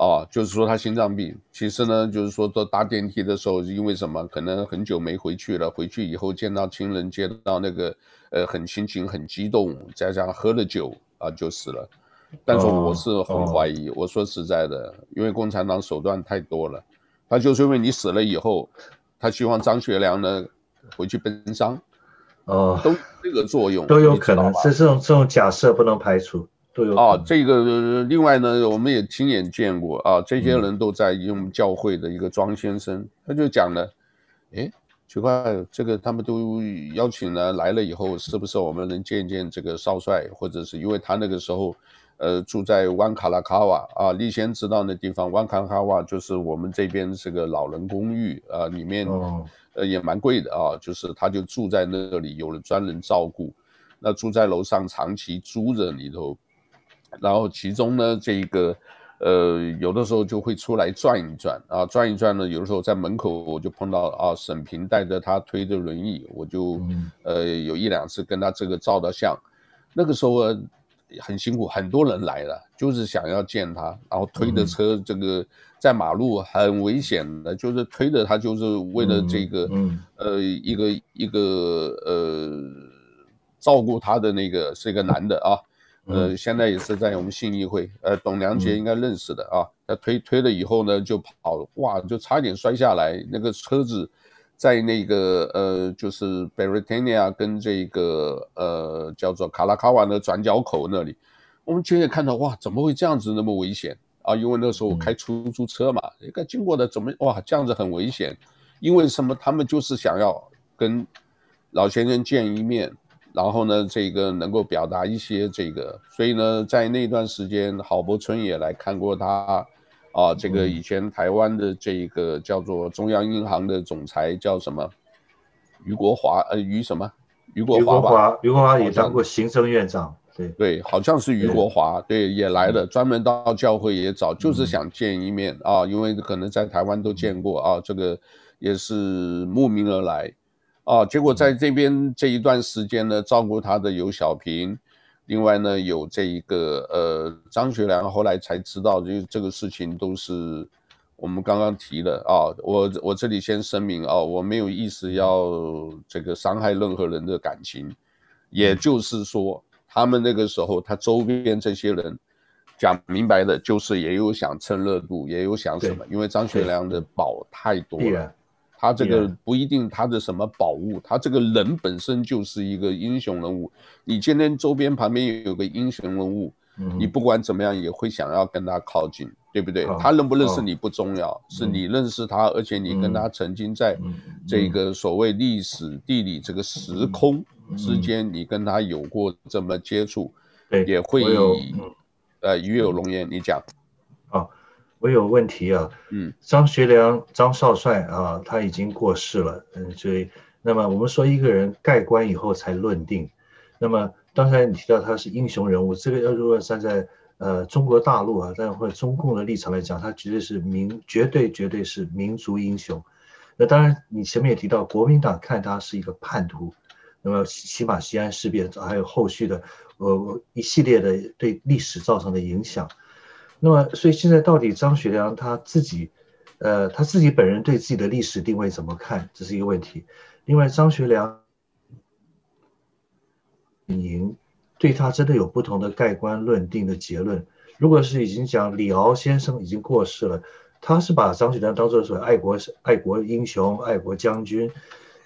哦，就是说他心脏病，其实呢，就是说坐搭电梯的时候，因为什么？可能很久没回去了，回去以后见到亲人，见到那个，呃，很心情很激动，再加上喝了酒啊，就死了。但是我是很怀疑，我说实在的，因为共产党手段太多了，他就是因为你死了以后，他希望张学良呢回去奔丧，哦，都这个作用都有可能，是这种这种假设不能排除。啊，这个另外呢，我们也亲眼见过啊，这些人都在用教会的一个庄先生，他就讲了，哎，奇怪，这个他们都邀请了来了以后，是不是我们能见见这个少帅，或者是因为他那个时候，呃，住在湾卡拉卡瓦啊，立先知道那地方，湾卡拉卡瓦就是我们这边这个老人公寓啊，里面呃也蛮贵的啊，就是他就住在那里，有了专人照顾，那住在楼上长期租着里头。然后其中呢，这个，呃，有的时候就会出来转一转啊，转一转呢，有的时候在门口我就碰到啊，沈平带着他推着轮椅，我就，呃，有一两次跟他这个照的相，那个时候很辛苦，很多人来了，就是想要见他，然后推着车，这个在马路很危险的，就是推着他，就是为了这个，呃，一个一个呃，照顾他的那个是一个男的啊。呃，现在也是在我们信义会，呃，董良杰应该认识的啊。他推推了以后呢，就跑，哇，就差一点摔下来。那个车子在那个呃，就是 Britannia 跟这个呃叫做卡拉卡瓦的转角口那里，我们亲眼看到，哇，怎么会这样子那么危险啊？因为那时候我开出租车嘛，一个经过的怎么哇这样子很危险？因为什么？他们就是想要跟老先生见一面。然后呢，这个能够表达一些这个，所以呢，在那段时间，郝柏村也来看过他，啊，这个以前台湾的这个叫做中央银行的总裁叫什么？余国华，呃，余什么？余国华吧？余国华也当过行政院长，对对，好像是余国华，对，对，也来了，专门到教会也找，就是想见一面啊，因为可能在台湾都见过啊，这个也是慕名而来。啊，结果在这边这一段时间呢，照顾他的有小平，另外呢有这一个呃张学良，后来才知道，就这个事情都是我们刚刚提的啊。我我这里先声明啊，我没有意思要这个伤害任何人的感情，也就是说，他们那个时候他周边这些人讲明白的，就是也有想蹭热度，也有想什么，因为张学良的宝太多了。他这个不一定他的什么宝物，他这个人本身就是一个英雄人物。你今天周边旁边有个英雄人物，你不管怎么样也会想要跟他靠近，对不对？他认不认识你不重要，是你认识他，而且你跟他曾经在这个所谓历史地理这个时空之间，你跟他有过这么接触，也会呃与有荣焉。你讲。我有问题啊，嗯，张学良张少帅啊，他已经过世了，嗯，所以那么我们说一个人盖棺以后才论定，那么刚才你提到他是英雄人物，这个要如果站在呃中国大陆啊，但或者中共的立场来讲，他绝对是民，绝对绝对是民族英雄。那当然，你前面也提到，国民党看他是一个叛徒，那么起码西安事变还有后续的呃一系列的对历史造成的影响。那么，所以现在到底张学良他自己，呃，他自己本人对自己的历史定位怎么看，这是一个问题。另外，张学良，您对他真的有不同的盖棺论定的结论？如果是已经讲李敖先生已经过世了，他是把张学良当作是爱国爱国英雄、爱国将军，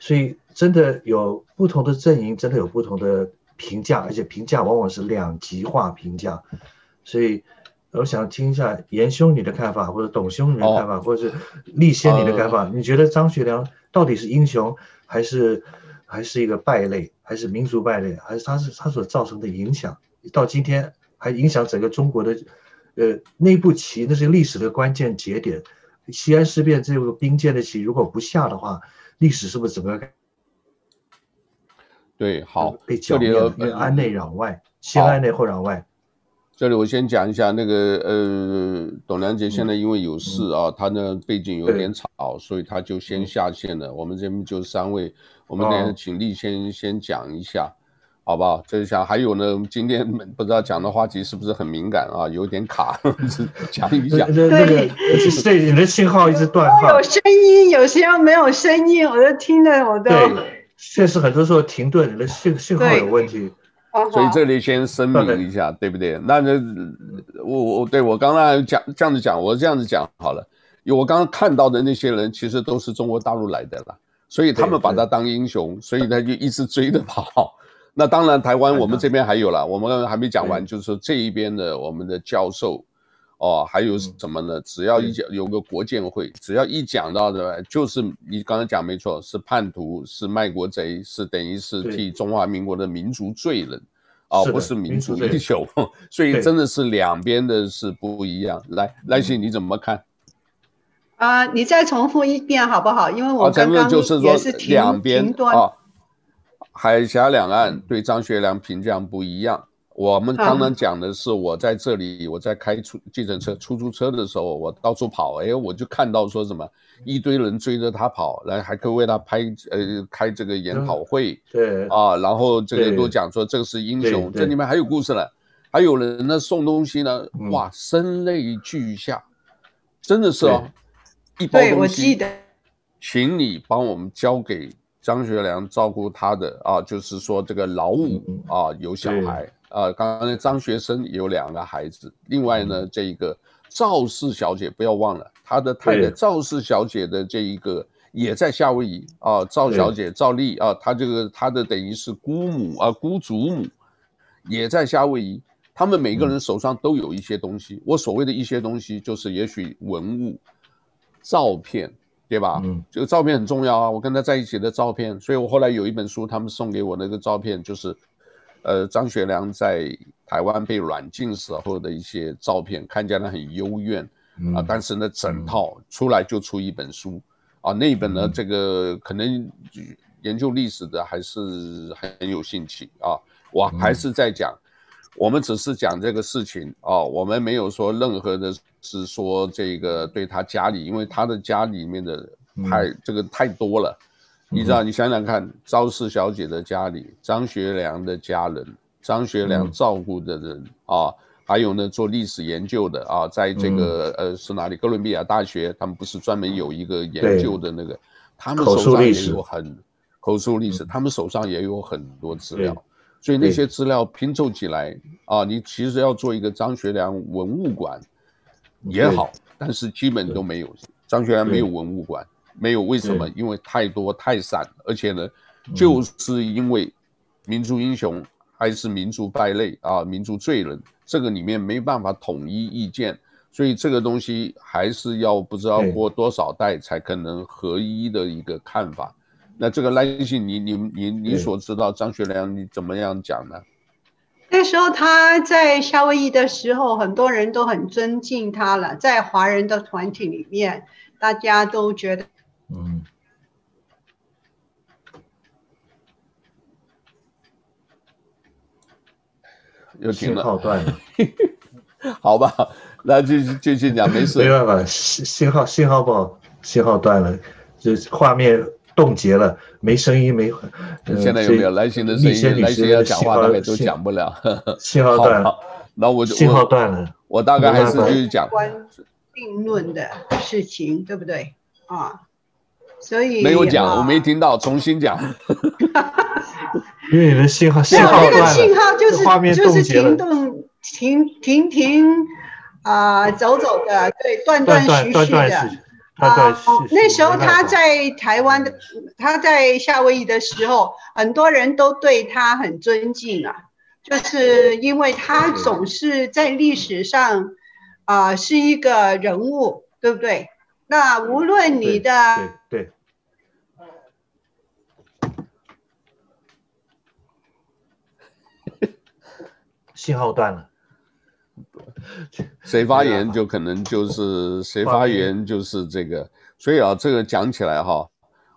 所以真的有不同的阵营，真的有不同的评价，而且评价往往是两极化评价，所以。我想听一下严兄你的看法，或者董兄你的看法，哦、或者是立先你的看法。呃、你觉得张学良到底是英雄，还是还是一个败类，还是民族败类，还是他是他所造成的影响，到今天还影响整个中国的呃内部棋，那是历史的关键节点。西安事变这个兵谏的棋，如果不下的话，历史是不是整个对好被剿灭？安内攘外，先安内后攘外。这里我先讲一下那个呃，董良杰现在因为有事啊，他呢背景有点吵，所以他就先下线了。我们这边就三位，我们等下请立先先讲一下，好不好？这一下还有呢，今天不知道讲的话题是不是很敏感啊？有点卡，讲一讲。对，对，你的信号一直断。有声音，有时候没有声音，我都听得我都。对，确实很多时候停顿，你的信信号有问题。所以这里先声明一下，对不对？那那我我对我刚刚讲这样子讲，我这样子讲好了。因为我刚刚看到的那些人，其实都是中国大陆来的啦，所以他们把他当英雄，所以他就一直追着跑。那当然，台湾我们这边还有了，我们还没讲完，就是说这一边的我们的教授。哦，还有什么呢？只要一讲有个国建会，只要一讲到的，就是你刚才讲没错，是叛徒，是卖国贼，是等于是替中华民国的民族罪人，啊，不是民族英雄，所以真的是两边的是不一样。来，赖信你怎么看？啊，你再重复一遍好不好？因为我刚刚就是说两边啊，海峡两岸对张学良评价不一样。我们刚刚讲的是我在这里，我在开出计程车、出租车的时候，我到处跑，哎，我就看到说什么一堆人追着他跑，来还可以为他拍呃开这个研讨会，对。啊，然后这个都讲说这个是英雄，这里面还有故事呢，还有人呢送东西呢，哇，声泪俱下，真的是哦，一包东西，请你帮我们交给张学良照顾他的啊，就是说这个老五啊有小孩。呃，刚刚张学生有两个孩子，另外呢，这一个赵氏小姐不要忘了，她的太太赵氏小姐的这一个也在夏威夷啊，赵小姐赵丽啊，她这个她的等于是姑母啊，姑祖母也在夏威夷，他们每个人手上都有一些东西。我所谓的一些东西，就是也许文物、照片，对吧？嗯，这个照片很重要啊，我跟他在一起的照片，所以我后来有一本书，他们送给我那个照片就是。呃，张学良在台湾被软禁时候的一些照片，看起来很幽怨啊。但是呢，整套出来就出一本书啊。那一本呢，这个可能研究历史的还是很有兴趣啊。我还是在讲，我们只是讲这个事情啊，我们没有说任何的是说这个对他家里，因为他的家里面的太这个太多了。你知道，你想想看，赵氏小姐的家里，张学良的家人，张学良照顾的人、嗯、啊，还有呢，做历史研究的啊，在这个、嗯、呃是哪里？哥伦比亚大学，他们不是专门有一个研究的那个，他们手上也有很口述历史，他们手上也有很多资料，所以那些资料拼凑起来啊，你其实要做一个张学良文物馆也好，但是基本都没有，张学良没有文物馆。没有为什么？因为太多太散，而且呢，就是因为民族英雄还是民族败类啊，民族罪人，这个里面没办法统一意见，所以这个东西还是要不知道过多少代才可能合一的一个看法。那这个赖信，你你你你所知道张学良你怎么样讲呢？那时候他在夏威夷的时候，很多人都很尊敬他了，在华人的团体里面，大家都觉得。嗯，又停了，信号断了。好吧，那就继续讲，没事。没办法，信信号信号不好，信号断了，就画面冻结了，没声音，没。现在有没有来信的声音？来信要讲话，大概都讲不了。信号断了，那我就信号断了，我大概还是继续讲。关定论的事情，对不对啊？所以没有讲，我没听到，重新讲。因为你的信号信号断了，那个信号就是就是停动停停停啊，走走的，对，断断续续的啊。那时候他在台湾的，他在夏威夷的时候，很多人都对他很尊敬啊，就是因为他总是在历史上啊是一个人物，对不对？那无论你的对。信号断了，谁发言就可能就是谁发言就是这个，所以啊，这个讲起来哈，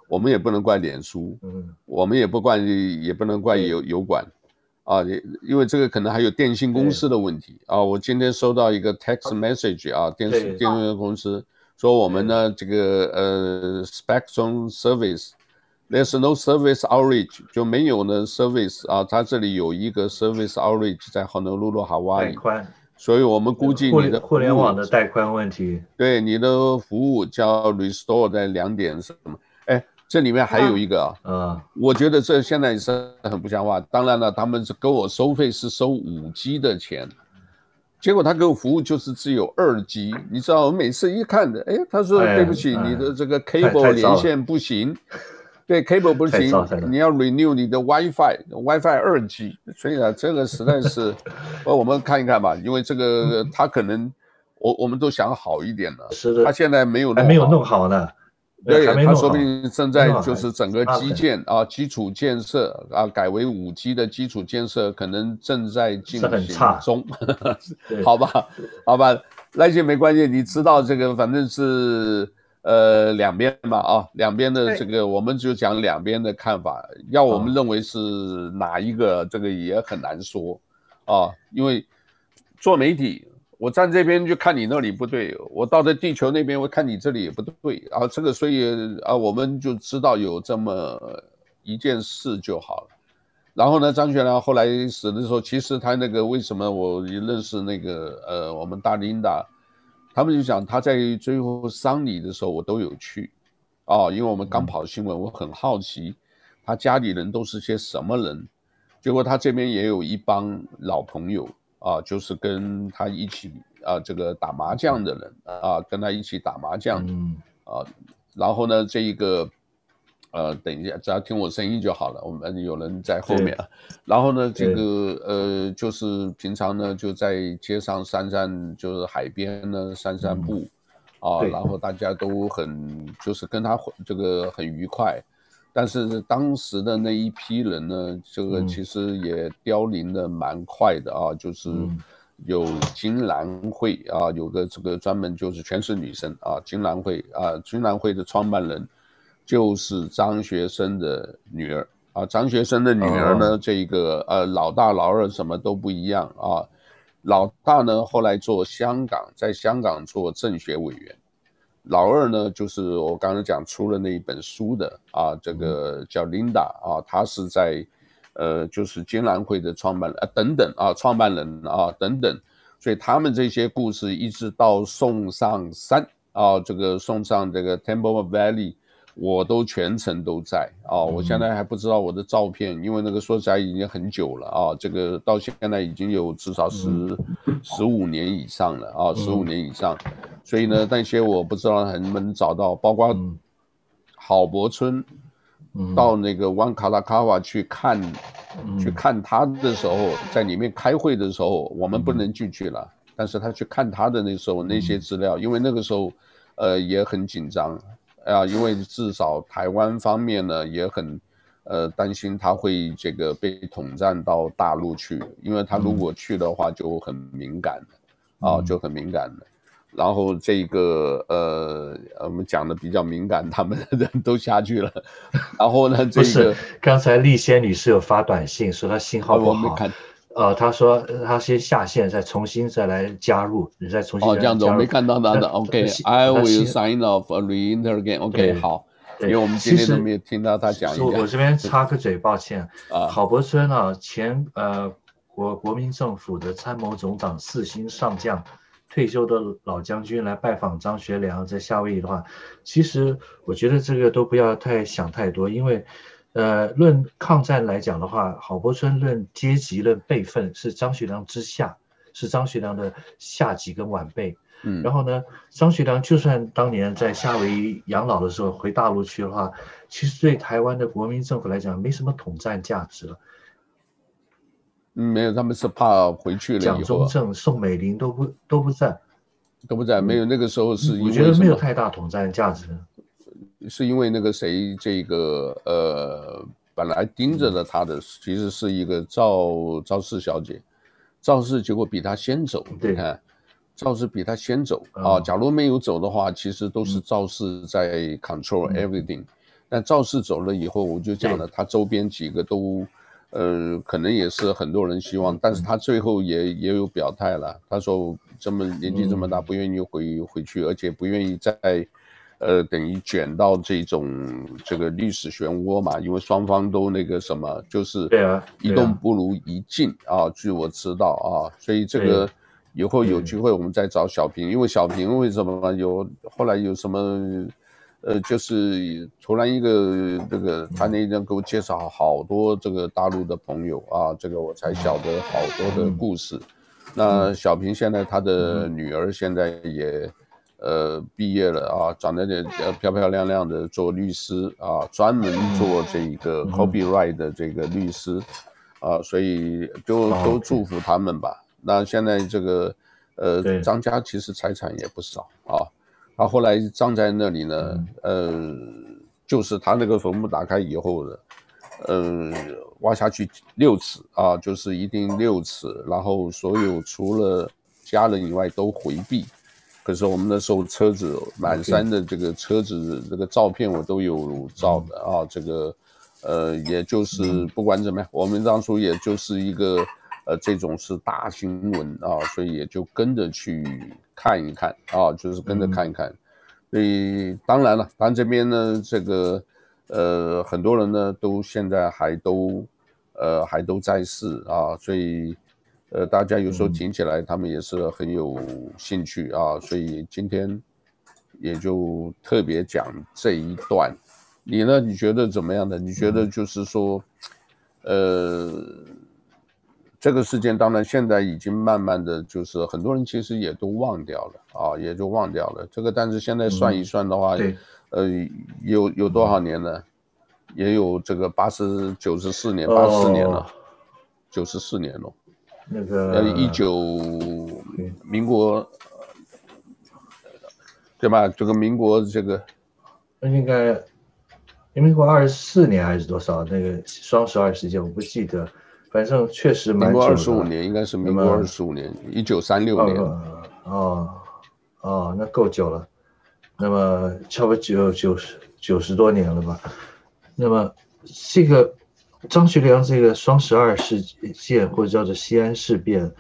我们也不能怪脸书，嗯，我们也不怪，也不能怪油油管，啊，因为这个可能还有电信公司的问题。啊。我今天收到一个 text message 啊，电视电信公司说我们呢这个呃 Spectrum Service。There's no service outreach，就没有呢 service 啊，它这里有一个 service outreach 在 Honolulu Hawaii，带宽，所以我们估计你的互联网的带宽问题，对你的服务叫 restore 在两点什么？哎，这里面还有一个啊，嗯，我觉得这现在也是很不像话。当然了，他们是给我收费是收五 G 的钱，结果他给我服务就是只有二 G，你知道我每次一看的，哎，他说对不起，你的这个 cable 连线不行。对，cable 不行，你要 renew 你的 WiFi，WiFi 二 G，所以啊，这个实在是，呃，我们看一看吧，因为这个他可能，我我们都想好一点了，是的，他现在没有弄还没有弄好呢，对，他说不定正在就是整个基建啊，基础建设啊，改为五 G 的基础建设可能正在进行中，好吧，好吧，那些没关系，你知道这个反正是。呃，两边吧，啊，两边的这个，我们就讲两边的看法。要我们认为是哪一个，这个也很难说，啊，因为做媒体，我站这边就看你那里不对，我到了地球那边我看你这里也不对，啊，这个所以啊，我们就知道有这么一件事就好了。然后呢，张学良后来死的时候，其实他那个为什么我认识那个呃，我们大琳达。他们就讲他在最后丧礼的时候，我都有去，啊，因为我们刚跑新闻，我很好奇他家里人都是些什么人。结果他这边也有一帮老朋友啊，就是跟他一起啊这个打麻将的人啊，跟他一起打麻将啊，然后呢这一个。呃，等一下，只要听我声音就好了。我们有人在后面啊。然后呢，这个呃，就是平常呢就在街上散散，就是海边呢散散步，嗯、啊，然后大家都很就是跟他这个很愉快。但是当时的那一批人呢，这个其实也凋零的蛮快的啊，就是有金兰会啊，有个这个专门就是全是女生啊，金兰会啊，金兰会的创办人。就是张学森的女儿。啊，张学森的女儿呢，这个呃老大老二什么都不一样啊，老大呢后来做香港，在香港做政协委员，老二呢就是我刚才讲出了那一本书的啊，这个叫 Linda 啊，她是在呃就是金兰会的创办人啊等等啊创办人啊等等，所以他们这些故事一直到宋上山啊，这个宋上这个 Temple Valley。我都全程都在啊！我现在还不知道我的照片，因为那个说起来已经很久了啊。这个到现在已经有至少十十五年以上了啊，十五年以上。所以呢，那些我不知道能不能找到，包括郝柏村到那个湾卡拉卡瓦去看去看他的时候，在里面开会的时候，我们不能进去了。但是他去看他的那时候那些资料，因为那个时候呃也很紧张。啊，因为至少台湾方面呢也很，呃，担心他会这个被统战到大陆去，因为他如果去的话就很敏感啊，就很敏感的。然后这个呃，我们讲的比较敏感，他们的人都下去了。然后呢，这个刚才丽仙女士有发短信说她信号不好。哦呃，他说他先下线，再重新再来加入，你再重新哦，这样子我没看到他的。OK，I will sign off a re-enter again。OK，好，因为我们今天都没有听到他讲一讲。我这边插个嘴，抱歉啊。郝柏村啊，前呃国国民政府的参谋总长四星上将，退休的老将军来拜访张学良在夏威夷的话，其实我觉得这个都不要太想太多，因为。呃，论抗战来讲的话，郝柏村论阶级论辈分是张学良之下，是张学良的下级跟晚辈。嗯，然后呢，张学良就算当年在夏威夷养老的时候回大陆去的话，其实对台湾的国民政府来讲没什么统战价值了。嗯，没有，他们是怕回去了。蒋中正、宋美龄都不都不在，都不在，没有那个时候是。我觉得没有太大统战价值。是因为那个谁，这个呃，本来盯着的他的其实是一个赵赵氏小姐，赵氏结果比他先走，你看，赵氏比他先走啊。假如没有走的话，其实都是赵氏在 control everything。但赵氏走了以后，我就讲了，他周边几个都，呃，可能也是很多人希望，但是他最后也也有表态了，他说这么年纪这么大，不愿意回回去，而且不愿意再。呃，等于卷到这种这个历史漩涡嘛，因为双方都那个什么，就是一动不如一静啊，啊。据我知道啊，所以这个以后有机会我们再找小平，因为小平为什么有后来有什么，呃，就是突然一个这个他那天给我介绍好多这个大陆的朋友啊，这个我才晓得好多的故事。那小平现在他的女儿现在也。呃，毕业了啊，长得也呃漂漂亮亮的，做律师啊，专门做这个 copyright 的这个律师，啊，所以就都祝福他们吧。那现在这个呃张家其实财产也不少啊，他后来葬在那里呢，呃，就是他那个坟墓打开以后的，呃，挖下去六尺啊，就是一定六尺，然后所有除了家人以外都回避。可是我们那时候车子满山的这个车子这个照片我都有照的啊，这个呃，也就是不管怎么样，我们当初也就是一个呃这种是大新闻啊，所以也就跟着去看一看啊，就是跟着看一看。所以当然了，咱这边呢，这个呃很多人呢都现在还都呃还都在世啊，所以。呃，大家有时候听起来，他们也是很有兴趣啊，所以今天也就特别讲这一段。你呢？你觉得怎么样的？你觉得就是说，呃，这个事件当然现在已经慢慢的就是很多人其实也都忘掉了啊，也就忘掉了这个。但是现在算一算的话，呃，有有多少年呢？也有这个八十九十四年，八十四年了，九十四年了。那个呃，一九民国，对吧？这个民国这个，那应该民国二十四年还是多少？那个双十二事件我不记得，反正确实蛮久的。民国二十五年应该是民国二十五年，一九三六年。哦哦，那够久了，那么差不多九九十九十多年了吧？那么这个。张学良这个双十二事件，或者叫做西安事变，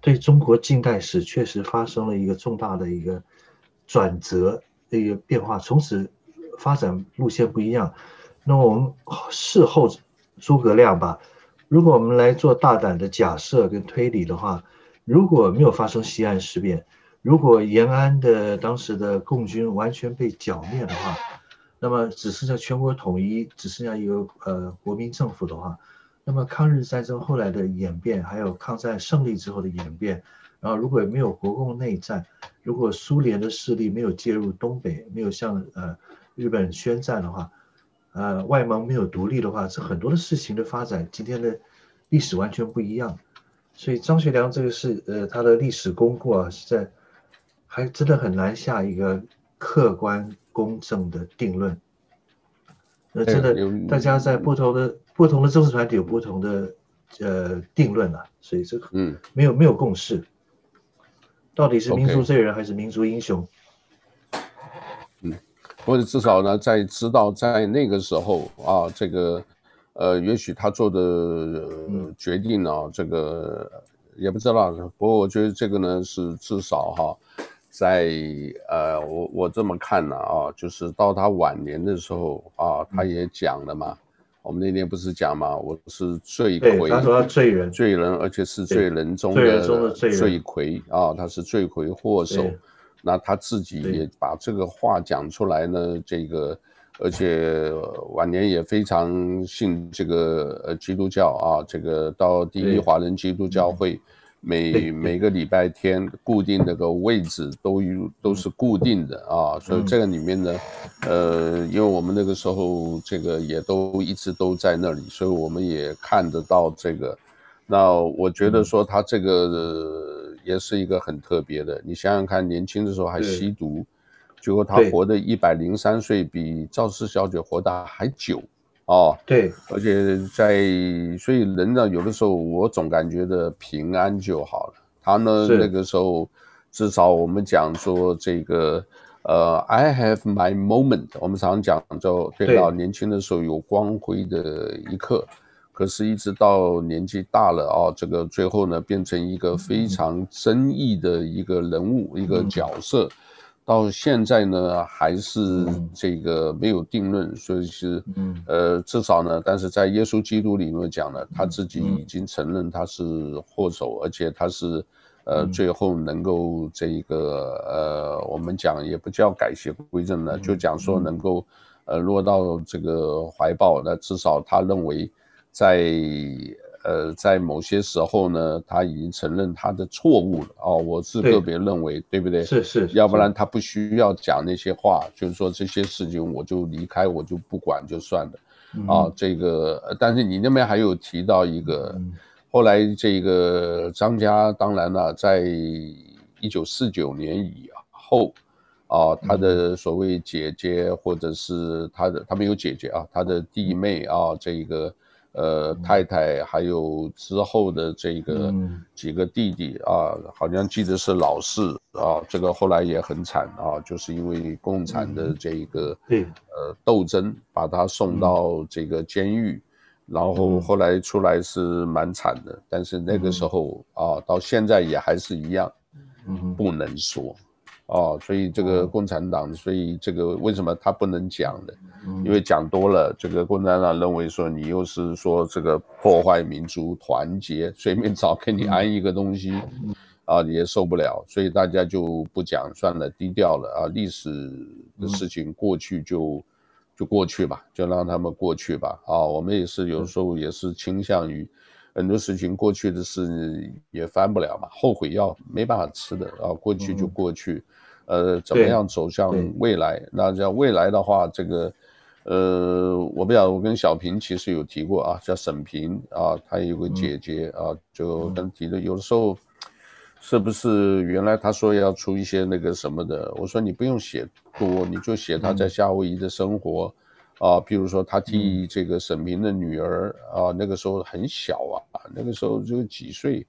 对中国近代史确实发生了一个重大的一个转折一个变化，从此发展路线不一样。那我们事后诸葛亮吧，如果我们来做大胆的假设跟推理的话，如果没有发生西安事变，如果延安的当时的共军完全被剿灭的话，那么只剩下全国统一，只剩下一个呃国民政府的话，那么抗日战争后来的演变，还有抗战胜利之后的演变，然后如果没有国共内战，如果苏联的势力没有介入东北，没有向呃日本宣战的话，呃外蒙没有独立的话，这很多的事情的发展，今天的历史完全不一样。所以张学良这个是呃他的历史功过啊，是在还真的很难下一个客观。公正的定论，那真的，大家在不同的不同的政治团体有不同的呃定论啊，所以这个嗯，没有没有共识，到底是民族罪人还是民族英雄？嗯，或者至少呢，在知道在那个时候啊，这个呃，也许他做的、呃、决定呢、啊，这个也不知道。不过我觉得这个呢，是至少哈，在呃，我我这么看呢啊，就是到他晚年的时候啊，他也讲了嘛。我们那天不是讲嘛，我是罪魁，他说他罪人，罪人，而且是罪人中的罪魁啊，他是罪魁祸首。那他自己也把这个话讲出来呢，这个。而且晚年也非常信这个呃基督教啊，这个到第一华人基督教会，每每个礼拜天固定那个位置都有都是固定的啊，所以这个里面呢，呃，因为我们那个时候这个也都一直都在那里，所以我们也看得到这个。那我觉得说他这个也是一个很特别的，你想想看，年轻的时候还吸毒。结果他活的一百零三岁，比赵四小姐活得还久，哦，对，而且在，所以人呢，有的时候我总感觉的平安就好了。他呢，那个时候至少我们讲说这个，呃，I have my moment，我们常常讲就对到年轻的时候有光辉的一刻，可是，一直到年纪大了啊，这个最后呢，变成一个非常争议的一个人物，嗯、一个角色。到现在呢，还是这个没有定论，嗯、所以是，嗯，呃，至少呢，但是在耶稣基督里面讲呢，他自己已经承认他是祸首，嗯、而且他是，呃，嗯、最后能够这个，呃，我们讲也不叫改邪归正了，嗯、就讲说能够，呃，落到这个怀抱，那至少他认为在。呃，在某些时候呢，他已经承认他的错误了哦，我是个别认为，对，对不对？是是，要不然他不需要讲那些话，就是说这些事情我就离开，我就不管就算了。嗯、啊，这个，但是你那边还有提到一个，嗯、后来这个张家当然了，在一九四九年以后啊，他的所谓姐姐或者是他的，他没有姐姐啊，他的弟妹啊，这个。呃，太太还有之后的这个几个弟弟啊，好像记得是老四啊，这个后来也很惨啊，就是因为共产的这个呃斗争，把他送到这个监狱，然后后来出来是蛮惨的，但是那个时候啊，到现在也还是一样，不能说。哦，所以这个共产党，所以这个为什么他不能讲呢？因为讲多了，这个共产党认为说你又是说这个破坏民族团结，随便找给你安一个东西，啊，你也受不了，所以大家就不讲，算了，低调了啊。历史的事情过去就就过去吧，就让他们过去吧。啊，我们也是有时候也是倾向于很多事情过去的事也翻不了嘛，后悔药没办法吃的啊，过去就过去。呃，怎么样走向未来？那叫未来的话，这个，呃，我不晓得，我跟小平其实有提过啊，叫沈平啊，他有个姐姐啊，就跟提的，有的时候是不是原来他说要出一些那个什么的，我说你不用写多，你就写他在夏威夷的生活啊，譬如说他替这个沈平的女儿啊，那个时候很小啊，那个时候就几岁。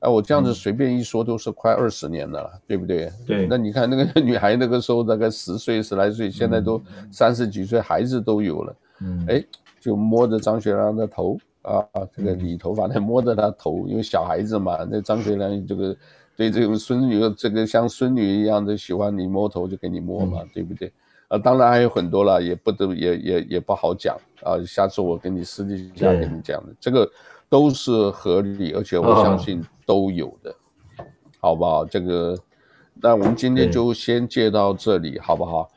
哎，我这样子随便一说都是快二十年了，嗯、对不对？对。那你看那个 女孩那个时候大概十岁十来岁，现在都三十几岁，孩子都有了。嗯。哎，就摸着张学良的头啊，这个理头发，他摸着他头，因为小孩子嘛，那张学良这个对这个孙女，这个像孙女一样的喜欢你摸头就给你摸嘛，嗯、对不对？啊，当然还有很多了，也不得也也也不好讲啊。下次我跟你私底下跟你讲的，这个都是合理，而且我相信。都有的，好不好？这个，那我们今天就先借到这里，好不好？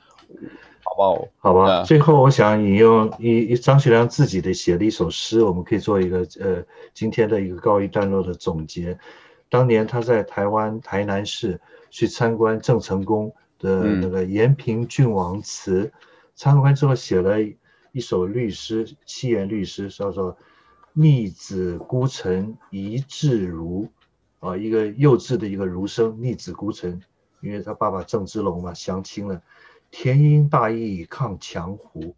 好不好？好吧。最后，我想引用一张学良自己的写的一首诗，我们可以做一个呃今天的一个告一段落的总结。当年他在台湾台南市去参观郑成功的那个延平郡王祠，嗯、参观之后写了一首律诗，七言律诗，叫做《逆子孤臣一致如》。啊，一个幼稚的一个儒生逆子孤臣，因为他爸爸郑芝龙嘛降清了，田婴大义抗强胡，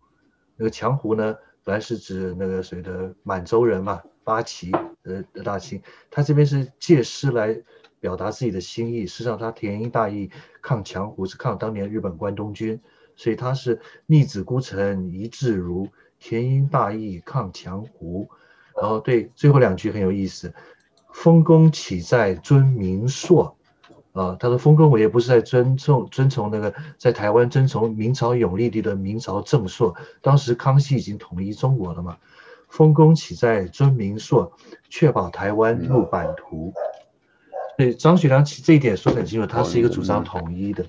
那个强胡呢，本来是指那个谁的满洲人嘛，八旗呃的大清，他这边是借诗来表达自己的心意。实际上他田婴大义抗强胡是抗当年日本关东军，所以他是逆子孤臣一志如。田英大义抗强胡。然后对最后两句很有意思，丰功岂在尊明朔？啊，他说丰功伟业不是在尊重遵从那个在台湾遵从明朝永历帝的明朝正朔，当时康熙已经统一中国了嘛，丰功岂在尊明朔？确保台湾入版图。所以张学良其这一点说得很清楚，他是一个主张统一的，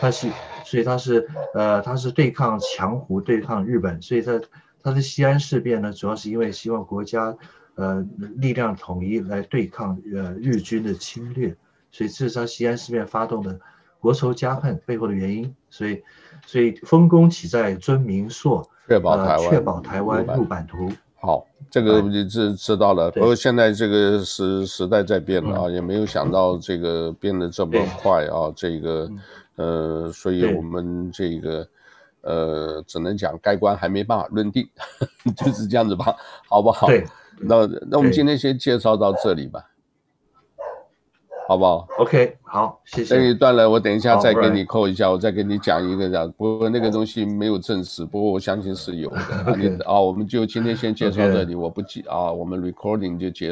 他是所以他是呃他是对抗强胡对抗日本，所以他。他的西安事变呢，主要是因为希望国家，呃，力量统一来对抗呃日军的侵略，所以这是他西安事变发动的国仇家恨背后的原因。所以，所以丰功岂在尊明朔？确保台湾，呃、确保台湾入版图。好，这个你知知道了。不过现在这个时时代在变了啊，也没有想到这个变得这么快啊。这个，呃，所以我们这个。呃，只能讲盖棺还没办法论定，就是这样子吧，好不好？对，那那我们今天先介绍到这里吧，好不好？OK，好，谢谢。这一段了，我等一下再给你扣一下，我再给你讲一个这样。不过那个东西没有证实，不过我相信是有的。啊，你啊，我们就今天先介绍这里，我不记啊，我们 recording 就结。